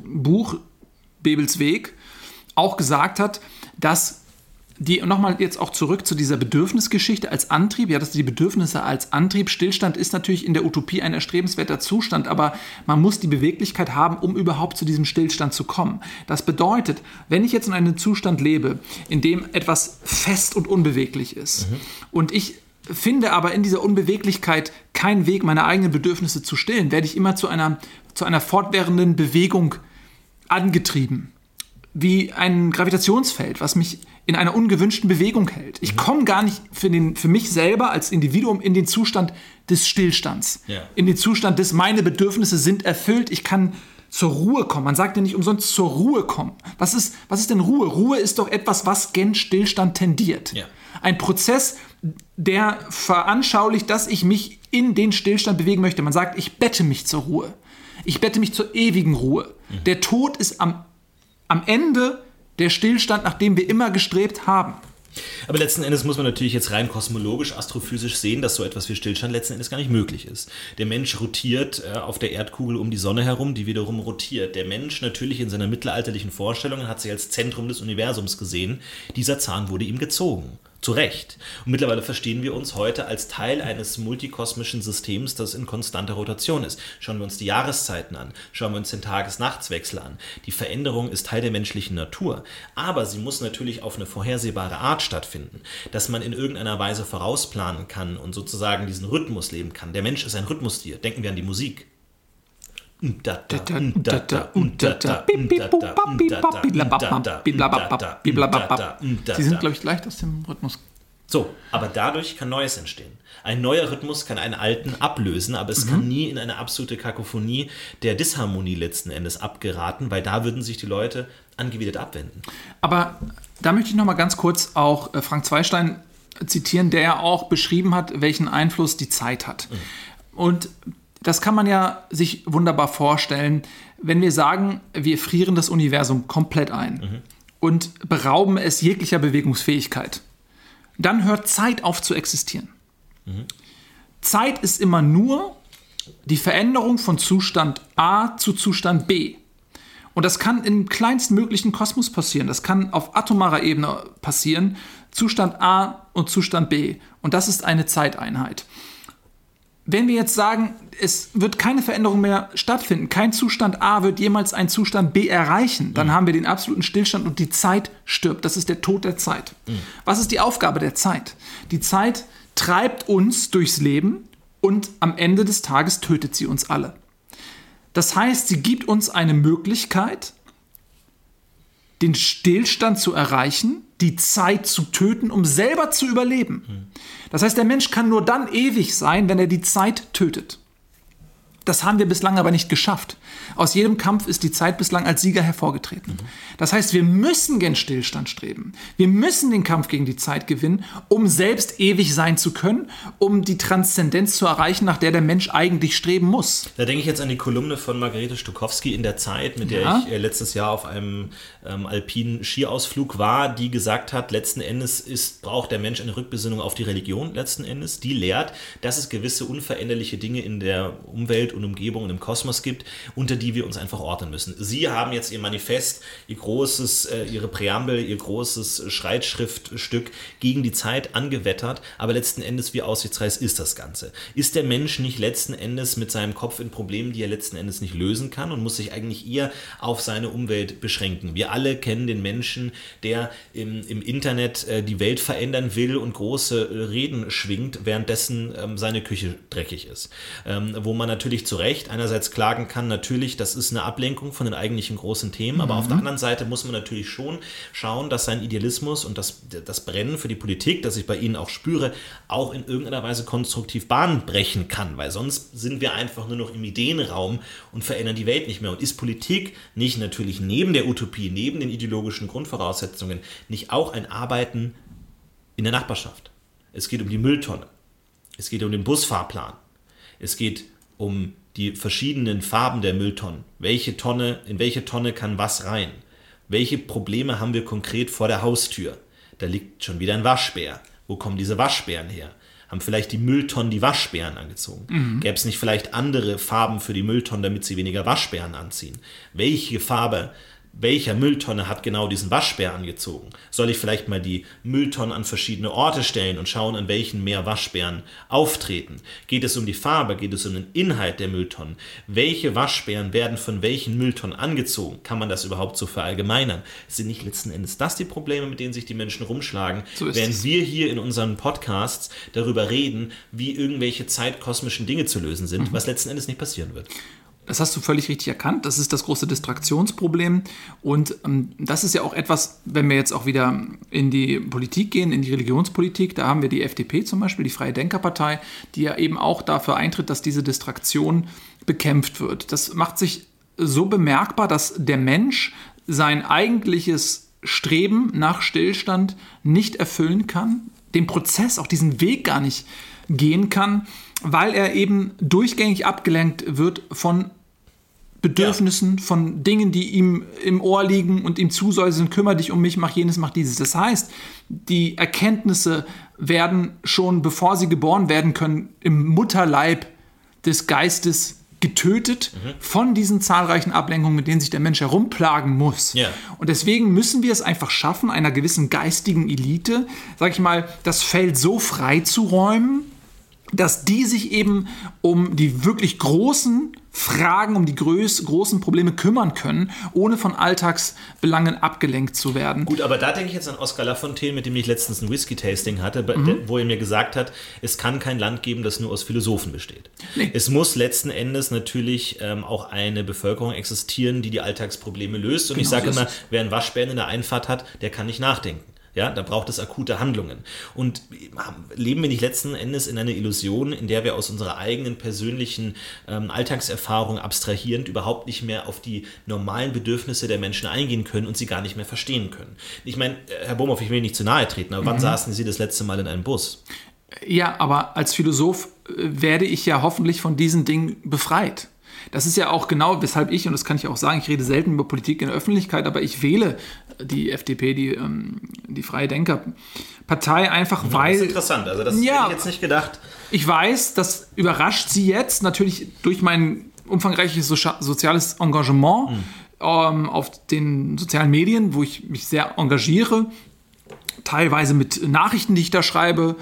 Speaker 4: Buch Bebels Weg auch gesagt hat, dass die, nochmal jetzt auch zurück zu dieser Bedürfnisgeschichte als Antrieb, ja, dass die Bedürfnisse als Antrieb, Stillstand ist natürlich in der Utopie ein erstrebenswerter Zustand, aber man muss die Beweglichkeit haben, um überhaupt zu diesem Stillstand zu kommen. Das bedeutet, wenn ich jetzt in einem Zustand lebe, in dem etwas fest und unbeweglich ist und ich finde aber in dieser Unbeweglichkeit keinen Weg, meine eigenen Bedürfnisse zu stillen, werde ich immer zu einer, zu einer fortwährenden Bewegung angetrieben. Wie ein Gravitationsfeld, was mich in einer ungewünschten Bewegung hält. Ich komme gar nicht für, den, für mich selber als Individuum in den Zustand des Stillstands.
Speaker 3: Ja.
Speaker 4: In den Zustand des, meine Bedürfnisse sind erfüllt, ich kann zur Ruhe kommen. Man sagt ja nicht umsonst zur Ruhe kommen. Was ist, was ist denn Ruhe? Ruhe ist doch etwas, was gen Stillstand tendiert.
Speaker 3: Ja.
Speaker 4: Ein Prozess, der veranschaulicht, dass ich mich in den Stillstand bewegen möchte. Man sagt, ich bette mich zur Ruhe. Ich bette mich zur ewigen Ruhe. Der Tod ist am, am Ende der Stillstand, nach dem wir immer gestrebt haben.
Speaker 3: Aber letzten Endes muss man natürlich jetzt rein kosmologisch, astrophysisch sehen, dass so etwas wie Stillstand letzten Endes gar nicht möglich ist. Der Mensch rotiert äh, auf der Erdkugel um die Sonne herum, die wiederum rotiert. Der Mensch natürlich in seiner mittelalterlichen Vorstellung hat sich als Zentrum des Universums gesehen. Dieser Zahn wurde ihm gezogen. Zu Recht. Und mittlerweile verstehen wir uns heute als Teil eines multikosmischen Systems, das in konstanter Rotation ist. Schauen wir uns die Jahreszeiten an, schauen wir uns den Tages-Nachts-Wechsel an. Die Veränderung ist Teil der menschlichen Natur, aber sie muss natürlich auf eine vorhersehbare Art stattfinden, dass man in irgendeiner Weise vorausplanen kann und sozusagen diesen Rhythmus leben kann. Der Mensch ist ein Rhythmustier. Denken wir an die Musik.
Speaker 4: Sie sind, glaube ich, leicht aus dem Rhythmus.
Speaker 3: So, aber dadurch kann Neues entstehen. Ein neuer Rhythmus kann einen alten ablösen, aber es mhm. kann nie in eine absolute Kakophonie der Disharmonie letzten Endes abgeraten, weil da würden sich die Leute angewidert abwenden.
Speaker 4: Aber da möchte ich noch mal ganz kurz auch äh, Frank Zweistein zitieren, der ja auch beschrieben hat, welchen Einfluss die Zeit hat. Mhm. Und das kann man ja sich wunderbar vorstellen, wenn wir sagen, wir frieren das Universum komplett ein mhm. und berauben es jeglicher Bewegungsfähigkeit. Dann hört Zeit auf zu existieren. Mhm. Zeit ist immer nur die Veränderung von Zustand A zu Zustand B. Und das kann im kleinstmöglichen Kosmos passieren. Das kann auf atomarer Ebene passieren. Zustand A und Zustand B. Und das ist eine Zeiteinheit wenn wir jetzt sagen, es wird keine Veränderung mehr stattfinden, kein Zustand A wird jemals einen Zustand B erreichen, dann mhm. haben wir den absoluten Stillstand und die Zeit stirbt. Das ist der Tod der Zeit. Mhm. Was ist die Aufgabe der Zeit? Die Zeit treibt uns durchs Leben und am Ende des Tages tötet sie uns alle. Das heißt, sie gibt uns eine Möglichkeit, den Stillstand zu erreichen, die Zeit zu töten, um selber zu überleben. Das heißt, der Mensch kann nur dann ewig sein, wenn er die Zeit tötet. Das haben wir bislang aber nicht geschafft. Aus jedem Kampf ist die Zeit bislang als Sieger hervorgetreten. Das heißt, wir müssen gen Stillstand streben. Wir müssen den Kampf gegen die Zeit gewinnen, um selbst ewig sein zu können, um die Transzendenz zu erreichen, nach der der Mensch eigentlich streben muss.
Speaker 3: Da denke ich jetzt an die Kolumne von Margarete Stukowski in der Zeit, mit der ja. ich äh, letztes Jahr auf einem ähm, alpinen Skiausflug war, die gesagt hat, letzten Endes ist, braucht der Mensch eine Rückbesinnung auf die Religion letzten Endes. Die lehrt, dass es gewisse unveränderliche Dinge in der Umwelt und Umgebung und im Kosmos gibt, unter die wir uns einfach ordnen müssen. Sie haben jetzt ihr Manifest, ihr großes, äh, ihre Präambel, ihr großes Schreitschriftstück gegen die Zeit angewettert, aber letzten Endes, wie aussichtsreich ist das Ganze? Ist der Mensch nicht letzten Endes mit seinem Kopf in Problemen, die er letzten Endes nicht lösen kann und muss sich eigentlich eher auf seine Umwelt beschränken? Wir alle kennen den Menschen, der im, im Internet äh, die Welt verändern will und große äh, Reden schwingt, währenddessen ähm, seine Küche dreckig ist. Ähm, wo man natürlich zu Recht einerseits klagen kann, natürlich, das ist eine Ablenkung von den eigentlichen großen Themen, aber mhm. auf der anderen Seite muss man natürlich schon schauen, dass sein Idealismus und das, das Brennen für die Politik, das ich bei Ihnen auch spüre, auch in irgendeiner Weise konstruktiv Bahn brechen kann, weil sonst sind wir einfach nur noch im Ideenraum und verändern die Welt nicht mehr. Und ist Politik nicht natürlich neben der Utopie, neben den ideologischen Grundvoraussetzungen, nicht auch ein Arbeiten in der Nachbarschaft? Es geht um die Mülltonne. Es geht um den Busfahrplan. Es geht um die verschiedenen Farben der Mülltonnen. Welche Tonne, in welche Tonne kann was rein? Welche Probleme haben wir konkret vor der Haustür? Da liegt schon wieder ein Waschbär. Wo kommen diese Waschbären her? Haben vielleicht die Mülltonnen die Waschbären angezogen? Mhm. Gäbe es nicht vielleicht andere Farben für die Mülltonnen, damit sie weniger Waschbären anziehen? Welche Farbe welcher Mülltonne hat genau diesen Waschbär angezogen? Soll ich vielleicht mal die Mülltonnen an verschiedene Orte stellen und schauen, an welchen mehr Waschbären auftreten? Geht es um die Farbe? Geht es um den Inhalt der Mülltonnen? Welche Waschbären werden von welchen Mülltonnen angezogen? Kann man das überhaupt so verallgemeinern? Sind nicht letzten Endes das die Probleme, mit denen sich die Menschen rumschlagen, so während es. wir hier in unseren Podcasts darüber reden, wie irgendwelche zeitkosmischen Dinge zu lösen sind, mhm. was letzten Endes nicht passieren wird?
Speaker 4: Das hast du völlig richtig erkannt. Das ist das große Distraktionsproblem. Und ähm, das ist ja auch etwas, wenn wir jetzt auch wieder in die Politik gehen, in die Religionspolitik, da haben wir die FDP zum Beispiel, die Freie Denkerpartei, die ja eben auch dafür eintritt, dass diese Distraktion bekämpft wird. Das macht sich so bemerkbar, dass der Mensch sein eigentliches Streben nach Stillstand nicht erfüllen kann, den Prozess, auch diesen Weg gar nicht gehen kann, weil er eben durchgängig abgelenkt wird von Bedürfnissen, ja. von Dingen, die ihm im Ohr liegen und ihm zusäuseln, kümmere dich um mich, mach jenes, mach dieses. Das heißt, die Erkenntnisse werden schon, bevor sie geboren werden können, im Mutterleib des Geistes getötet von diesen zahlreichen Ablenkungen, mit denen sich der Mensch herumplagen muss.
Speaker 3: Ja.
Speaker 4: Und deswegen müssen wir es einfach schaffen, einer gewissen geistigen Elite, sag ich mal, das Feld so freizuräumen, dass die sich eben um die wirklich großen Fragen, um die groß, großen Probleme kümmern können, ohne von Alltagsbelangen abgelenkt zu werden.
Speaker 3: Gut, aber da denke ich jetzt an Oscar Lafontaine, mit dem ich letztens ein Whisky-Tasting hatte, der- wo er mir gesagt hat, es kann kein Land geben, das nur aus Philosophen besteht. Es muss letzten Endes natürlich ähm, auch eine Bevölkerung existieren, die die Alltagsprobleme löst. Und ich
Speaker 4: Genau
Speaker 3: sage
Speaker 4: so
Speaker 3: immer, wer einen Waschbären in der Einfahrt hat, der kann nicht nachdenken. Ja, da braucht es akute Handlungen. Und leben wir nicht letzten Endes in einer Illusion, in der wir aus unserer eigenen persönlichen ähm, Alltagserfahrung abstrahierend überhaupt nicht mehr auf die normalen Bedürfnisse der Menschen eingehen können und sie gar nicht mehr verstehen können? Ich meine, äh, Herr Bomhoff, ich will nicht zu nahe treten, aber wann saßen Sie das letzte Mal in einem Bus?
Speaker 4: Ja, aber als Philosoph äh, werde ich ja hoffentlich von diesen Dingen befreit. Das ist ja auch genau, weshalb ich, und das kann ich auch sagen, ich rede selten über Politik in der Öffentlichkeit, aber ich wähle die FDP, die, ähm, die Freie Denker-Partei, einfach
Speaker 3: Das
Speaker 4: weil
Speaker 3: ist interessant, also das
Speaker 4: Ja.
Speaker 3: hätte ich jetzt nicht gedacht.
Speaker 4: ich weiß, das überrascht sie jetzt natürlich durch mein umfangreiches Socia- soziales Engagement ähm, auf den sozialen Medien, wo ich mich sehr engagiere, teilweise mit Nachrichten, die ich da schreibe,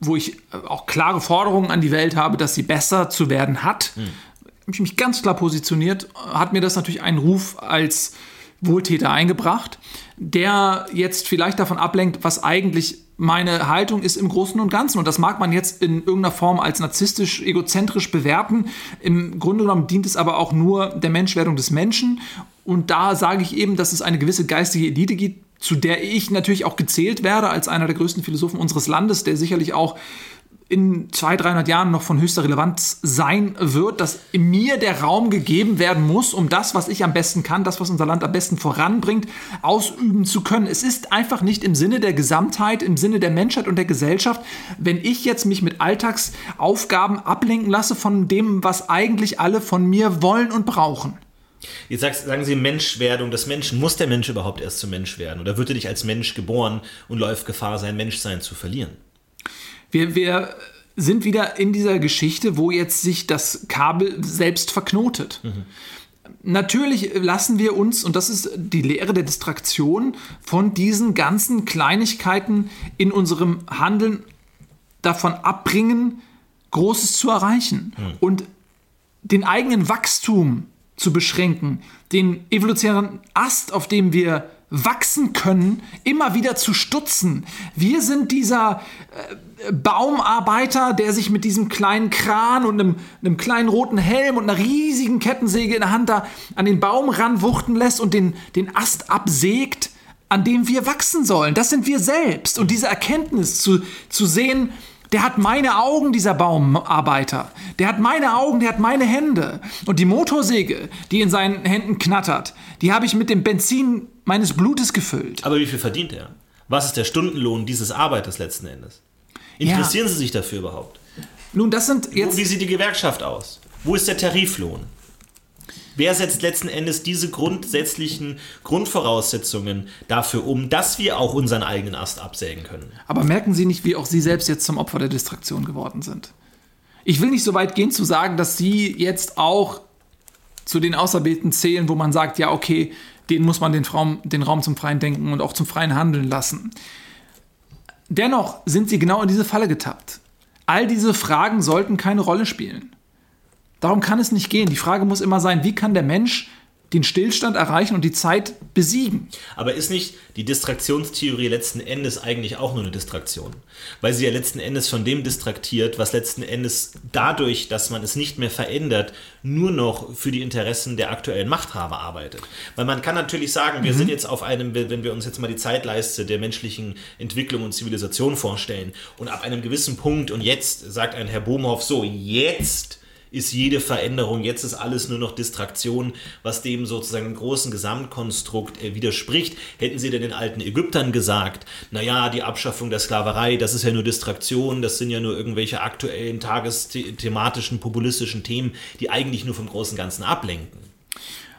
Speaker 4: wo ich äh, auch klare Forderungen an die Welt habe, dass sie besser zu werden hat. Habe ich mich ganz klar positioniert, hat mir das natürlich einen Ruf als Wohltäter eingebracht, der jetzt vielleicht davon ablenkt, was eigentlich meine Haltung ist im Großen und Ganzen. Und das mag man jetzt in irgendeiner Form als narzisstisch, egozentrisch bewerten. Im Grunde genommen dient es aber auch nur der Menschwerdung des Menschen. Und da sage ich eben, dass es eine gewisse geistige Elite gibt, zu der ich natürlich auch gezählt werde als einer der größten Philosophen unseres Landes, der sicherlich auch in 200, 300 Jahren noch von höchster Relevanz sein wird, dass mir der Raum gegeben werden muss, um das, was ich am besten kann, das, was unser Land am besten voranbringt, ausüben zu können. Es ist einfach nicht im Sinne der Gesamtheit, im Sinne der Menschheit und der Gesellschaft, wenn ich jetzt mich mit Alltagsaufgaben ablenken lasse von dem, was eigentlich alle von mir wollen und brauchen.
Speaker 3: Jetzt sagst, sagen Sie Menschwerdung des Menschen. Muss der Mensch überhaupt erst zum Mensch werden? Oder wird er nicht als Mensch geboren und läuft Gefahr, sein Menschsein zu verlieren?
Speaker 4: Wir, wir sind wieder in dieser Geschichte, wo jetzt sich das Kabel selbst verknotet. Natürlich lassen wir uns, und das ist die Lehre der Distraktion, von diesen ganzen Kleinigkeiten in unserem Handeln davon abbringen, Großes zu erreichen. Und den eigenen Wachstum zu beschränken, den evolutionären Ast, auf dem wir wachsen können, immer wieder zu stutzen. Wir sind dieser äh, Baumarbeiter, der sich mit diesem kleinen Kran und einem, einem kleinen roten Helm und einer riesigen Kettensäge in der Hand da an den Baum ranwuchten lässt und den, den Ast absägt, an dem wir wachsen sollen. Das sind wir selbst. Und diese Erkenntnis zu, zu sehen, der hat meine Augen, dieser Baumarbeiter. Der hat meine Augen, der hat meine Hände. Und die Motorsäge, die in seinen Händen knattert, die habe ich mit dem Benzin meines Blutes gefüllt.
Speaker 3: Aber wie viel verdient er? Was ist der Stundenlohn dieses Arbeiters letzten Endes? Interessieren Sie sich dafür überhaupt?
Speaker 4: Nun, das sind jetzt.
Speaker 3: Wie sieht die Gewerkschaft aus? Wo ist der Tariflohn? Wer setzt letzten Endes diese grundsätzlichen Grundvoraussetzungen dafür um, dass wir auch unseren eigenen Ast absägen können?
Speaker 4: Aber merken Sie nicht, wie auch Sie selbst jetzt zum Opfer der Distraktion geworden sind? Ich will nicht so weit gehen zu sagen, dass Sie jetzt auch zu den Auserwählten zählen, wo man sagt, ja, okay, denen muss man den Raum, den Raum zum freien Denken und auch zum freien Handeln lassen. Dennoch sind Sie genau in diese Falle getappt. All diese Fragen sollten keine Rolle spielen. Darum kann es nicht gehen. Die Frage muss immer sein, wie kann der Mensch den Stillstand erreichen und die Zeit besiegen?
Speaker 3: Aber ist nicht die Distraktionstheorie letzten Endes eigentlich auch nur eine Distraktion? Weil sie ja letzten Endes von dem distraktiert, was letzten Endes dadurch, dass man es nicht mehr verändert, nur noch für die Interessen der aktuellen Machthaber arbeitet. Weil man kann natürlich sagen, wir sind jetzt auf einem, wenn wir uns jetzt mal die Zeitleiste der menschlichen Entwicklung und Zivilisation vorstellen und ab einem gewissen Punkt und jetzt sagt ein Herr Bohmhoff so, jetzt ist jede Veränderung, jetzt ist alles nur noch Distraktion, was dem sozusagen großen Gesamtkonstrukt äh, widerspricht. Hätten Sie denn den alten Ägyptern gesagt, naja, die Abschaffung der Sklaverei, das ist ja nur Distraktion, das sind ja nur irgendwelche aktuellen, tagesthematischen, populistischen Themen, die eigentlich nur vom großen Ganzen ablenken.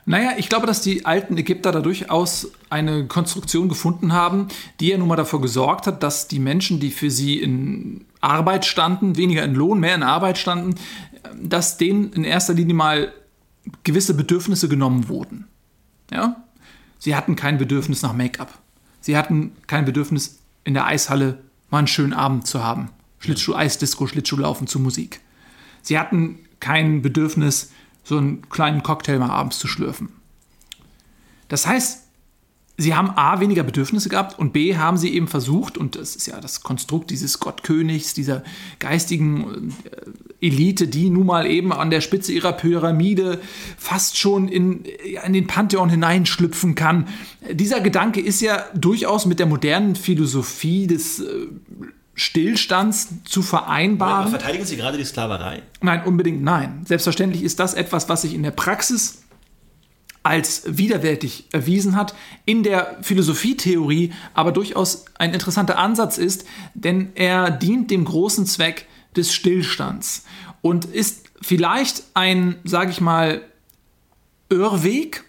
Speaker 4: Naja, ich glaube, dass die alten Ägypter da durchaus eine Konstruktion gefunden haben, die ja nun mal dafür gesorgt hat, dass die Menschen, die für sie in Arbeit standen, weniger in Lohn, mehr in Arbeit standen, dass denen in erster Linie mal gewisse Bedürfnisse genommen wurden. Ja? Sie hatten kein Bedürfnis nach Make-up. Sie hatten kein Bedürfnis, in der Eishalle mal einen schönen Abend zu haben. Schlittschuh, Eisdisco, Schlittschuhlaufen zu Musik. Sie hatten kein Bedürfnis, so einen kleinen Cocktail mal abends zu schlürfen. Das heißt, sie haben A, weniger Bedürfnisse gehabt und B, haben sie eben versucht, und das ist ja das Konstrukt dieses Gottkönigs, dieser geistigen äh, Elite, die nun mal eben an der Spitze ihrer Pyramide fast schon in, in den Pantheon hineinschlüpfen kann. Dieser Gedanke ist ja durchaus mit der modernen Philosophie des äh, Stillstands zu vereinbaren.
Speaker 3: Aber verteidigen Sie gerade die Sklaverei?
Speaker 4: Nein, unbedingt nein. Selbstverständlich ist das etwas, was sich in der Praxis als widerwärtig erwiesen hat, in der Philosophietheorie aber durchaus ein interessanter Ansatz ist, denn er dient dem großen Zweck des Stillstands und ist vielleicht ein, sage ich mal, Irrweg,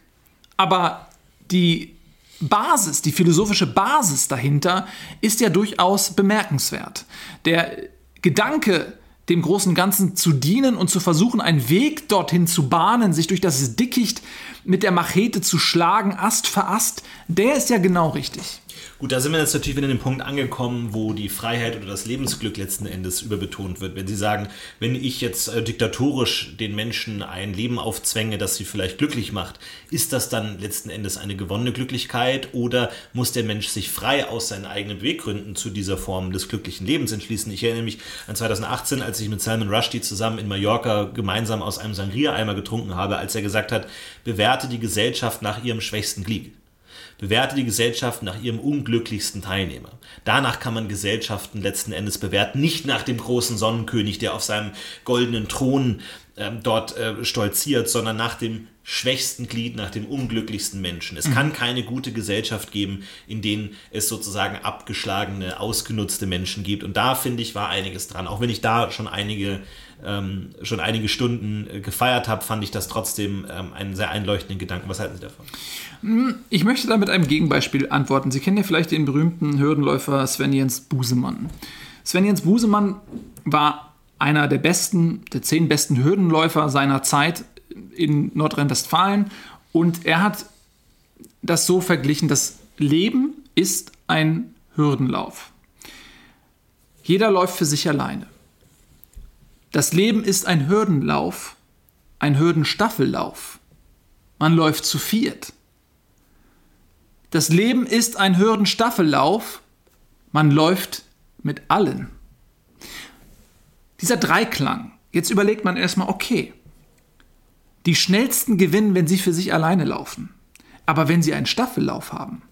Speaker 4: aber die Basis, die philosophische Basis dahinter ist ja durchaus bemerkenswert. Der Gedanke, dem großen Ganzen zu dienen und zu versuchen, einen Weg dorthin zu bahnen, sich durch das Dickicht mit der Machete zu schlagen, Ast für Ast, der ist ja genau richtig.
Speaker 3: Gut, da sind wir jetzt natürlich wieder an dem Punkt angekommen, wo die Freiheit oder das Lebensglück letzten Endes überbetont wird. Wenn Sie sagen, wenn ich jetzt äh, diktatorisch den Menschen ein Leben aufzwänge, das sie vielleicht glücklich macht, ist das dann letzten Endes eine gewonnene Glücklichkeit oder muss der Mensch sich frei aus seinen eigenen Beweggründen zu dieser Form des glücklichen Lebens entschließen? Ich erinnere mich an 2018, als ich mit Salman Rushdie zusammen in Mallorca gemeinsam aus einem Sangria-Eimer getrunken habe, als er gesagt hat, bewerte die Gesellschaft nach ihrem schwächsten Glied bewerte die Gesellschaft nach ihrem unglücklichsten Teilnehmer. Danach kann man Gesellschaften letzten Endes bewerten, nicht nach dem großen Sonnenkönig, der auf seinem goldenen Thron ähm, dort äh, stolziert, sondern nach dem schwächsten Glied, nach dem unglücklichsten Menschen. Es mhm. kann keine gute Gesellschaft geben, in denen es sozusagen abgeschlagene, ausgenutzte Menschen gibt. Und da finde ich, war einiges dran. Auch wenn ich da schon einige ähm, schon einige Stunden äh, gefeiert habe, fand ich das trotzdem ähm, einen sehr einleuchtenden Gedanken. Was halten Sie davon?
Speaker 4: Hm, ich möchte da mit einem Gegenbeispiel antworten. Sie kennen ja vielleicht den berühmten Hürdenläufer Sven Jens Busemann. Sven Jens Busemann war einer der besten, der zehn besten Hürdenläufer seiner Zeit in Nordrhein-Westfalen und er hat das so verglichen, das Leben ist ein Hürdenlauf. Jeder läuft für sich alleine. Das Leben ist ein Hürdenlauf, ein Hürdenstaffellauf. Man läuft zu viert. Das Leben ist ein Hürdenstaffellauf, man läuft mit allen. Dieser Dreiklang, jetzt überlegt man erstmal, okay, die schnellsten gewinnen, wenn sie für sich alleine laufen. Aber wenn sie einen Staffellauf haben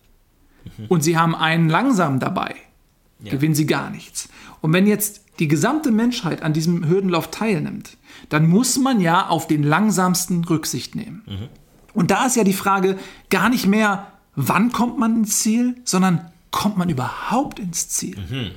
Speaker 4: mhm. und sie haben einen langsam dabei, ja. gewinnen sie gar nichts. Und wenn jetzt die gesamte Menschheit an diesem Hürdenlauf teilnimmt, dann muss man ja auf den langsamsten Rücksicht nehmen. Mhm. Und da ist ja die Frage gar nicht mehr, wann kommt man ins Ziel, sondern kommt man überhaupt ins Ziel? Mhm.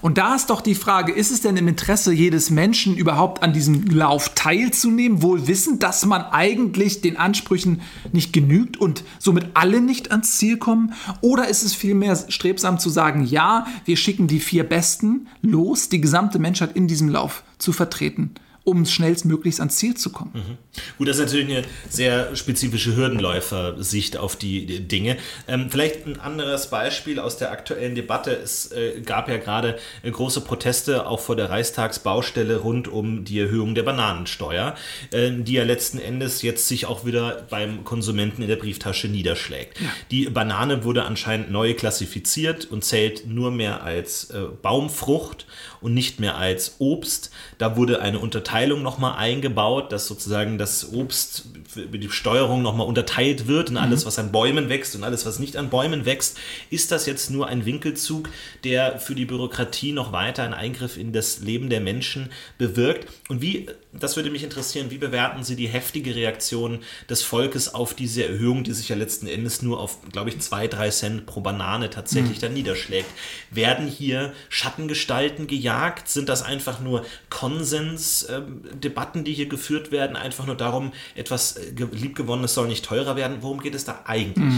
Speaker 4: Und da ist doch die Frage, ist es denn im Interesse jedes Menschen überhaupt an diesem Lauf teilzunehmen, wohl wissend, dass man eigentlich den Ansprüchen nicht genügt und somit alle nicht ans Ziel kommen? Oder ist es vielmehr strebsam zu sagen, ja, wir schicken die vier Besten los, die gesamte Menschheit in diesem Lauf zu vertreten? Um schnellstmöglichst ans Ziel zu kommen. Mhm.
Speaker 3: Gut, das ist natürlich eine sehr spezifische Hürdenläufer-Sicht auf die Dinge. Ähm, vielleicht ein anderes Beispiel aus der aktuellen Debatte. Es äh, gab ja gerade äh, große Proteste auch vor der Reichstagsbaustelle rund um die Erhöhung der Bananensteuer, äh, die ja letzten Endes jetzt sich auch wieder beim Konsumenten in der Brieftasche niederschlägt. Ja. Die Banane wurde anscheinend neu klassifiziert und zählt nur mehr als äh, Baumfrucht und nicht mehr als Obst. Da wurde eine Unterteilung nochmal eingebaut, dass sozusagen das Obst über die Steuerung nochmal unterteilt wird in alles, mhm. was an Bäumen wächst und alles, was nicht an Bäumen wächst. Ist das jetzt nur ein Winkelzug, der für die Bürokratie noch weiter einen Eingriff in das Leben der Menschen bewirkt? Und wie, das würde mich interessieren, wie bewerten Sie die heftige Reaktion des Volkes auf diese Erhöhung, die sich ja letzten Endes nur auf, glaube ich, zwei, drei Cent pro Banane tatsächlich mhm. dann niederschlägt? Werden hier Schattengestalten gejagt? Sind das einfach nur Konsens? Äh, ähm, Debatten, die hier geführt werden, einfach nur darum, etwas äh, ge- liebgewonnenes soll nicht teurer werden. Worum geht es da eigentlich?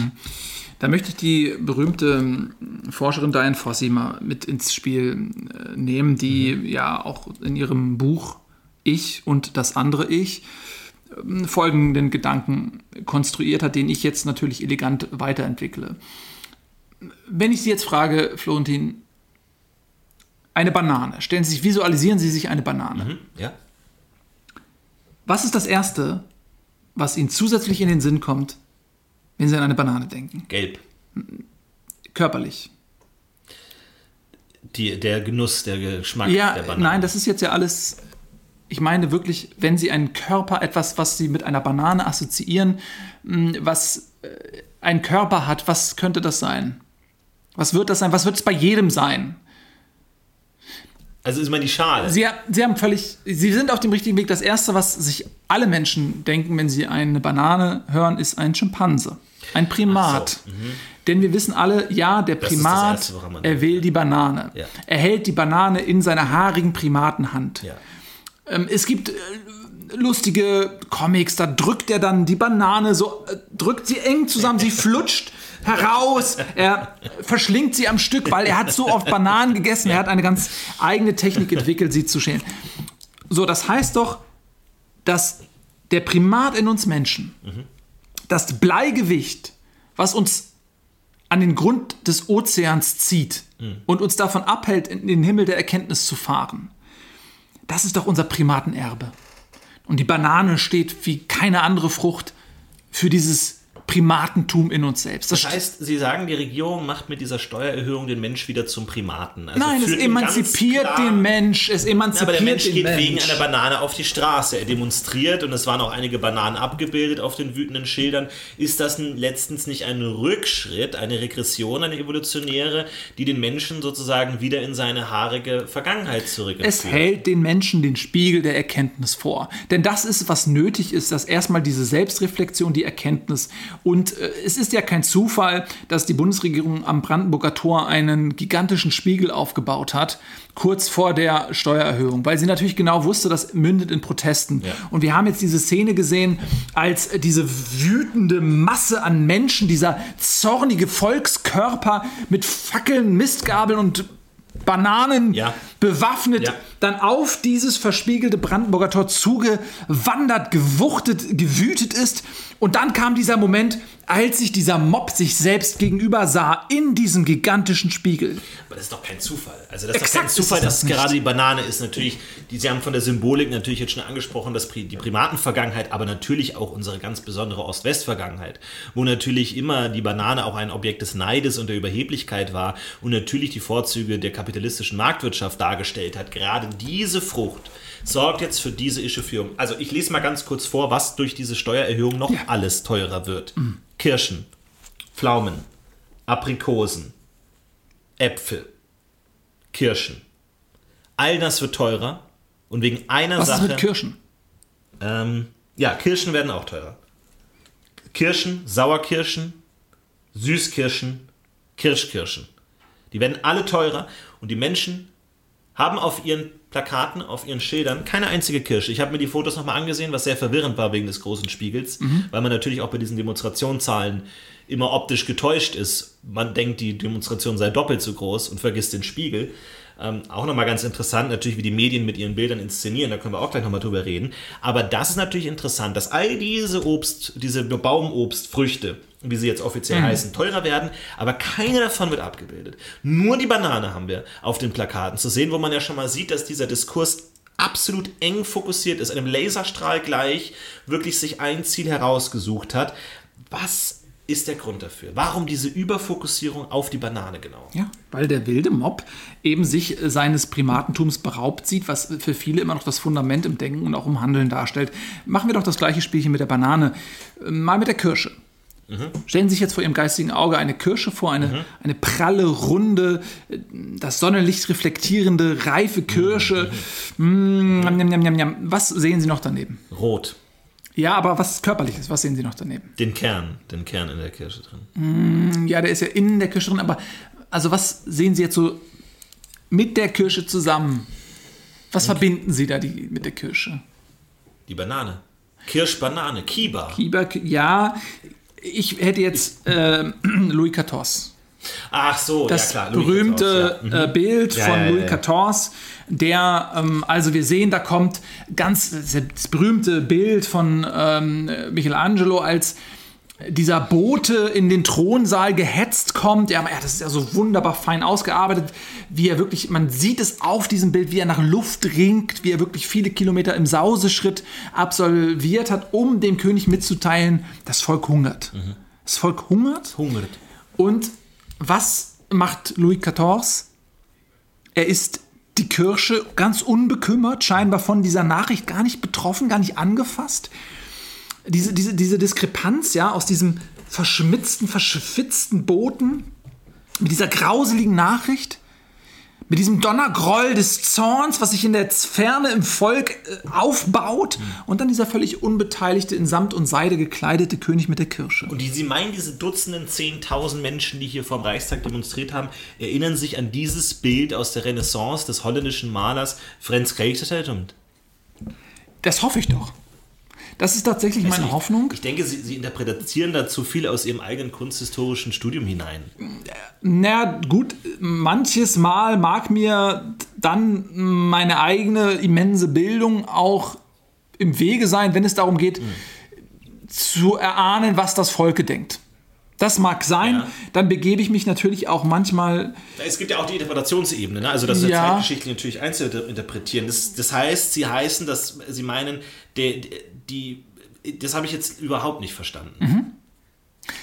Speaker 4: Da möchte ich die berühmte ähm, Forscherin Diane Fossey mal mit ins Spiel äh, nehmen, die ja auch in ihrem Buch Ich und das andere Ich ähm, folgenden Gedanken konstruiert hat, den ich jetzt natürlich elegant weiterentwickle. Wenn ich Sie jetzt frage, Florentin, eine Banane, stellen Sie sich, visualisieren Sie sich eine Banane.
Speaker 3: Hm? Ja?
Speaker 4: Was ist das Erste, was Ihnen zusätzlich in den Sinn kommt, wenn Sie an eine Banane denken?
Speaker 3: Gelb.
Speaker 4: Körperlich.
Speaker 3: Die, der Genuss, der Geschmack
Speaker 4: Ja,
Speaker 3: der Banane.
Speaker 4: nein, das ist jetzt ja alles. Ich meine wirklich, wenn Sie einen Körper, etwas, was Sie mit einer Banane assoziieren, mh, was äh, ein Körper hat, was könnte das sein? Was wird das sein? Was wird es bei jedem sein?
Speaker 3: Also ist mal die Schale.
Speaker 4: Sie, Sie haben völlig, Sie sind auf dem richtigen Weg. Das erste, was sich alle Menschen denken, wenn sie eine Banane hören, ist ein Schimpanse, ein Primat.
Speaker 3: So,
Speaker 4: Denn wir wissen alle, ja, der
Speaker 3: das
Speaker 4: Primat,
Speaker 3: Erste, man
Speaker 4: er will die Banane.
Speaker 3: Ja.
Speaker 4: Er hält die Banane in seiner haarigen Primatenhand.
Speaker 3: ja.
Speaker 4: Ähm, es gibt äh, lustige Comics, da drückt er dann die Banane so, äh, drückt sie eng zusammen, sie <laughs> flutscht heraus, er verschlingt sie am Stück, weil er hat so oft Bananen gegessen, er hat eine ganz eigene Technik entwickelt, sie zu schälen. So, das heißt doch, dass der Primat in uns Menschen, das Bleigewicht, was uns an den Grund des Ozeans zieht und uns davon abhält, in den Himmel der Erkenntnis zu fahren, das ist doch unser Primatenerbe. Und die Banane steht wie keine andere Frucht für dieses Primatentum in uns selbst. Das
Speaker 3: Das heißt, Sie sagen, die Regierung macht mit dieser Steuererhöhung den Mensch wieder zum Primaten. Also
Speaker 4: Nein, es emanzipiert
Speaker 3: klar-
Speaker 4: den Mensch. Es emanzipiert
Speaker 3: aber der Mensch geht
Speaker 4: Mensch.
Speaker 3: wegen einer Banane auf die Straße. Er demonstriert und es waren auch einige Bananen abgebildet auf den wütenden Schildern. Ist das letztens nicht ein Rückschritt, eine Regression, eine evolutionäre, die den Menschen sozusagen wieder in seine haarige Vergangenheit zurückführt?
Speaker 4: Es hält den Menschen den Spiegel der Erkenntnis vor. Denn das ist, was nötig ist, dass erstmal diese Selbstreflexion, die Erkenntnis. Und äh, es ist ja kein Zufall, dass die Bundesregierung am Brandenburger Tor einen gigantischen Spiegel aufgebaut hat, kurz vor der Steuererhöhung, weil sie natürlich genau wusste, das mündet in Protesten.
Speaker 3: Ja.
Speaker 4: Und wir haben jetzt diese Szene gesehen, als diese wütende Masse an Menschen, dieser zornige Volkskörper mit Fackeln, Mistgabeln und Bananen
Speaker 3: Ja.
Speaker 4: bewaffnet
Speaker 3: Ja.
Speaker 4: Dann auf dieses verspiegelte Brandenburger Tor zugewandert, gewuchtet, gewütet ist. Und dann kam dieser Moment, als sich dieser Mob sich selbst gegenüber sah in diesem gigantischen Spiegel.
Speaker 3: Aber das ist doch kein Zufall. Also das ist doch
Speaker 4: Exakt
Speaker 3: kein Zufall,
Speaker 4: das
Speaker 3: dass es
Speaker 4: nicht.
Speaker 3: gerade die Banane ist. Natürlich, die, Sie haben von der Symbolik natürlich jetzt schon angesprochen, dass die Primatenvergangenheit, aber natürlich auch unsere ganz besondere Ost-West-Vergangenheit, wo natürlich immer die Banane auch ein Objekt des Neides und der Überheblichkeit war und natürlich die Vorzüge der kapitalistischen Marktwirtschaft dargestellt hat. Gerade diese Frucht sorgt jetzt für diese Echaufführung. Also ich lese mal ganz kurz vor, was durch diese Steuererhöhung noch alles teurer wird. Kirschen, Pflaumen, Aprikosen, Äpfel, Kirschen. All das wird teurer und wegen einer
Speaker 4: Was
Speaker 3: Sache.
Speaker 4: ist mit Kirschen?
Speaker 3: Ähm, ja, Kirschen werden auch teurer. Kirschen, Sauerkirschen, Süßkirschen, Kirschkirschen. Die werden alle teurer und die Menschen haben auf ihren Plakaten, auf ihren Schildern keine einzige Kirsche. Ich habe mir die Fotos nochmal angesehen, was sehr verwirrend war wegen des großen Spiegels, weil man natürlich auch bei diesen Demonstrationszahlen immer optisch getäuscht ist. Man denkt, die Demonstration sei doppelt so groß und vergisst den Spiegel. Ähm, auch nochmal ganz interessant, natürlich, wie die Medien mit ihren Bildern inszenieren, da können wir auch gleich nochmal drüber reden. Aber das ist natürlich interessant, dass all diese Obst, diese Baumobstfrüchte, wie sie jetzt offiziell heißen, teurer werden, aber keine davon wird abgebildet. Nur die Banane haben wir auf den Plakaten zu sehen, wo man ja schon mal sieht, dass dieser Diskurs absolut eng fokussiert ist, einem Laserstrahl gleich wirklich sich ein Ziel herausgesucht hat. Was ist der Grund dafür? Warum diese Überfokussierung auf die Banane genau?
Speaker 4: Ja, weil der wilde Mob eben sich seines Primatentums beraubt sieht, was für viele immer noch das Fundament im Denken und auch im Handeln darstellt. Machen wir doch das gleiche Spielchen mit der Banane. Mal mit der Kirsche. Stellen Sie sich jetzt vor Ihrem geistigen Auge eine Kirsche vor, eine, eine pralle, runde, das Sonnenlicht reflektierende, reife Kirsche. Mm, njam, njam, njam, njam. Was sehen Sie noch daneben?
Speaker 3: Rot.
Speaker 4: Ja, aber was körperliches, was sehen Sie noch daneben?
Speaker 3: Den Kern, den Kern in der Kirsche drin.
Speaker 4: Ja, der ist ja in der Kirsche drin, aber also was sehen Sie jetzt so mit der Kirsche zusammen Was verbinden Sie da die, mit der Kirsche?
Speaker 3: Die Banane. Kirschbanane, Kiba.
Speaker 4: Kiba, ja. Ich hätte jetzt äh, <clears throat> Louis XIV.
Speaker 3: Ach so,
Speaker 4: das
Speaker 3: ja klar. Louis
Speaker 4: berühmte
Speaker 3: XIV, ja.
Speaker 4: äh, Bild
Speaker 3: Ja,
Speaker 4: von Louis. XIV, der, ähm, also wir sehen, da kommt ganz das berühmte Bild von ähm, Michelangelo, als dieser Bote in den Thronsaal gehetzt kommt. Ja, das ist ja so wunderbar fein ausgearbeitet, wie er wirklich, man sieht es auf diesem Bild, wie er nach Luft ringt, wie er wirklich viele Kilometer im Sauseschritt absolviert hat, um dem König mitzuteilen, das Volk hungert.
Speaker 3: Mhm.
Speaker 4: Das Volk hungert
Speaker 3: Hungert.
Speaker 4: und was macht Louis XIV? Er ist die Kirsche ganz unbekümmert, scheinbar von dieser Nachricht gar nicht betroffen, gar nicht angefasst. Diese, diese, diese Diskrepanz, ja, aus diesem verschmitzten, verschwitzten Boten mit dieser grauseligen Nachricht, mit diesem Donnergroll des Zorns, was sich in der Ferne im Volk äh, aufbaut, und dann dieser völlig unbeteiligte, in Samt und Seide gekleidete König mit der Kirsche.
Speaker 3: Und die, Sie meinen, diese Dutzenden, Zehntausend Menschen, die hier vor dem Reichstag demonstriert haben, erinnern sich an dieses Bild aus der Renaissance des holländischen Malers Frans Kreeteteltund?
Speaker 4: Das hoffe ich doch. Das ist tatsächlich meine Hoffnung.
Speaker 3: Ich denke, Sie, Sie interpretieren da zu viel aus Ihrem eigenen kunsthistorischen Studium hinein.
Speaker 4: Na gut, manches Mal mag mir dann meine eigene immense Bildung auch im Wege sein, wenn es darum geht, zu erahnen, was das Volk denkt. Das mag sein,
Speaker 3: Ja.
Speaker 4: dann begebe ich mich natürlich auch manchmal
Speaker 3: Es gibt ja auch die Interpretationsebene, ne? also das ist
Speaker 4: Ja.
Speaker 3: zeitgeschichtlich natürlich einzuinterpretieren. Das, das heißt, Sie heißen, dass Sie meinen, der, die, das habe ich jetzt überhaupt nicht verstanden.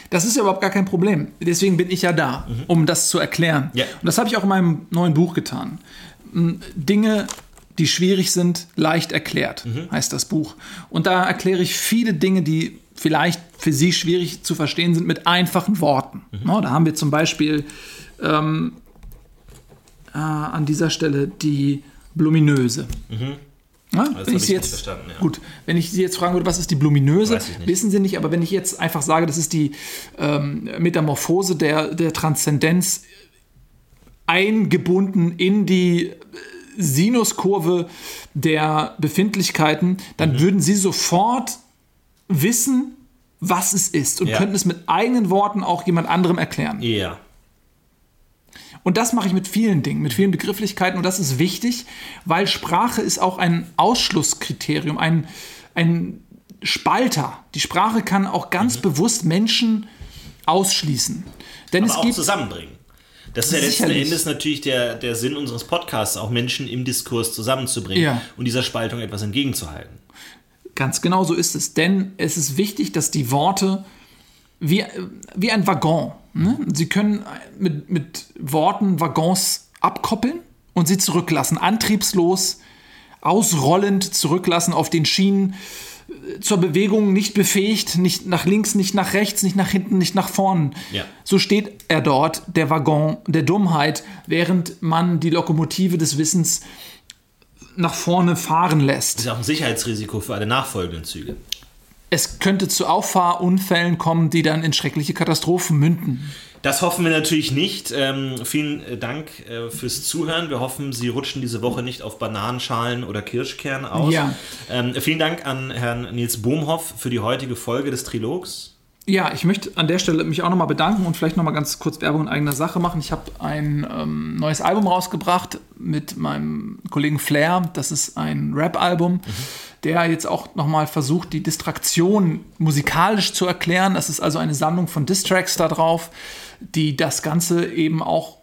Speaker 4: Das ist ja überhaupt gar kein Problem. Deswegen bin ich ja da, um das zu erklären.
Speaker 3: Mhm. Ja.
Speaker 4: Und das habe ich auch in meinem neuen Buch getan. M, Dinge, die schwierig sind, leicht erklärt,
Speaker 3: Mhm.
Speaker 4: heißt das Buch. Und da erkläre ich viele Dinge, die vielleicht für Sie schwierig zu verstehen sind, mit einfachen Worten.
Speaker 3: Mhm.
Speaker 4: No, da haben wir zum Beispiel ähm, äh, an dieser Stelle die Bluminöse.
Speaker 3: Mhm. Das
Speaker 4: wenn
Speaker 3: hab
Speaker 4: ich
Speaker 3: ich
Speaker 4: Sie jetzt,
Speaker 3: verstanden, ja.
Speaker 4: Gut, wenn ich Sie jetzt fragen würde, was ist die Bluminöse, wissen Sie nicht, aber wenn ich jetzt einfach sage, das ist die ähm, Metamorphose der, der Transzendenz eingebunden in die äh, Sinuskurve der Befindlichkeiten,
Speaker 3: Mhm.
Speaker 4: dann würden Sie sofort wissen, was es ist und
Speaker 3: Ja.
Speaker 4: könnten es mit eigenen Worten auch jemand anderem erklären.
Speaker 3: Ja.
Speaker 4: Und das mache ich mit vielen Dingen, mit vielen Begrifflichkeiten. Und das ist wichtig, weil Sprache ist auch ein Ausschlusskriterium, ein, ein Spalter. Die Sprache kann auch ganz bewusst Menschen ausschließen. Denn
Speaker 3: Mhm. Aber
Speaker 4: es
Speaker 3: auch
Speaker 4: gibt.
Speaker 3: zusammenbringen. Das ist ja letzten. Endes natürlich der, der Sinn unseres Podcasts, auch Menschen im Diskurs zusammenzubringen
Speaker 4: Ja.
Speaker 3: und dieser Spaltung etwas entgegenzuhalten.
Speaker 4: Ganz genau so ist es. Denn es ist wichtig, dass die Worte wie, wie ein Waggon, ne? sie können mit, mit Worten Waggons abkoppeln und sie zurücklassen, antriebslos, ausrollend zurücklassen auf den Schienen, äh, zur Bewegung nicht befähigt, nicht nach links, nicht nach rechts, nicht nach hinten, nicht nach vorn.
Speaker 3: Ja.
Speaker 4: So steht er dort, der Waggon der Dummheit, während man die Lokomotive des Wissens nach vorne fahren lässt.
Speaker 3: Das ist auch ein Sicherheitsrisiko für alle nachfolgenden Züge.
Speaker 4: Es könnte zu Auffahrunfällen kommen, die dann in schreckliche Katastrophen münden.
Speaker 3: Das hoffen wir natürlich nicht. Ähm, vielen Dank äh, fürs Zuhören. Wir hoffen, Sie rutschen diese Woche nicht auf Bananenschalen oder Kirschkern aus.
Speaker 4: Ja.
Speaker 3: Ähm, vielen Dank an Herrn Nils Bohmhoff für die heutige Folge des Trilogs.
Speaker 4: Ja, ich möchte an der Stelle mich auch nochmal bedanken und vielleicht nochmal ganz kurz Werbung in eigener Sache machen. Ich habe ein ähm, neues Album rausgebracht mit meinem Kollegen Flair. Das ist ein Rap-Album, der jetzt auch nochmal versucht, die Distraktion musikalisch zu erklären. Das ist also eine Sammlung von Distracks da drauf, die das Ganze eben auch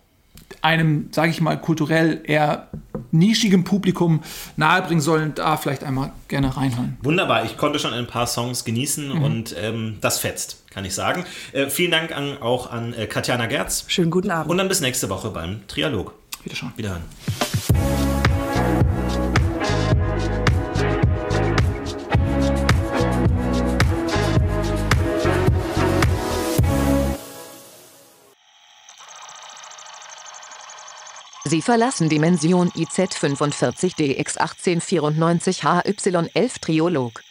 Speaker 4: einem, sage ich mal, kulturell eher nischigem Publikum nahebringen sollen. Da vielleicht einmal gerne reinhören.
Speaker 3: Wunderbar, ich konnte schon ein paar Songs genießen
Speaker 4: Mhm.
Speaker 3: und ähm, das fetzt, kann ich sagen. Äh, vielen Dank an, auch an äh, Katjana Gerz
Speaker 5: Schönen guten Abend.
Speaker 3: und dann bis nächste Woche beim Trialog.
Speaker 4: Wiederschauen.
Speaker 3: Wiederhören.
Speaker 2: Sie verlassen Dimension IZ 45 DX 1894 HY11 Triolog.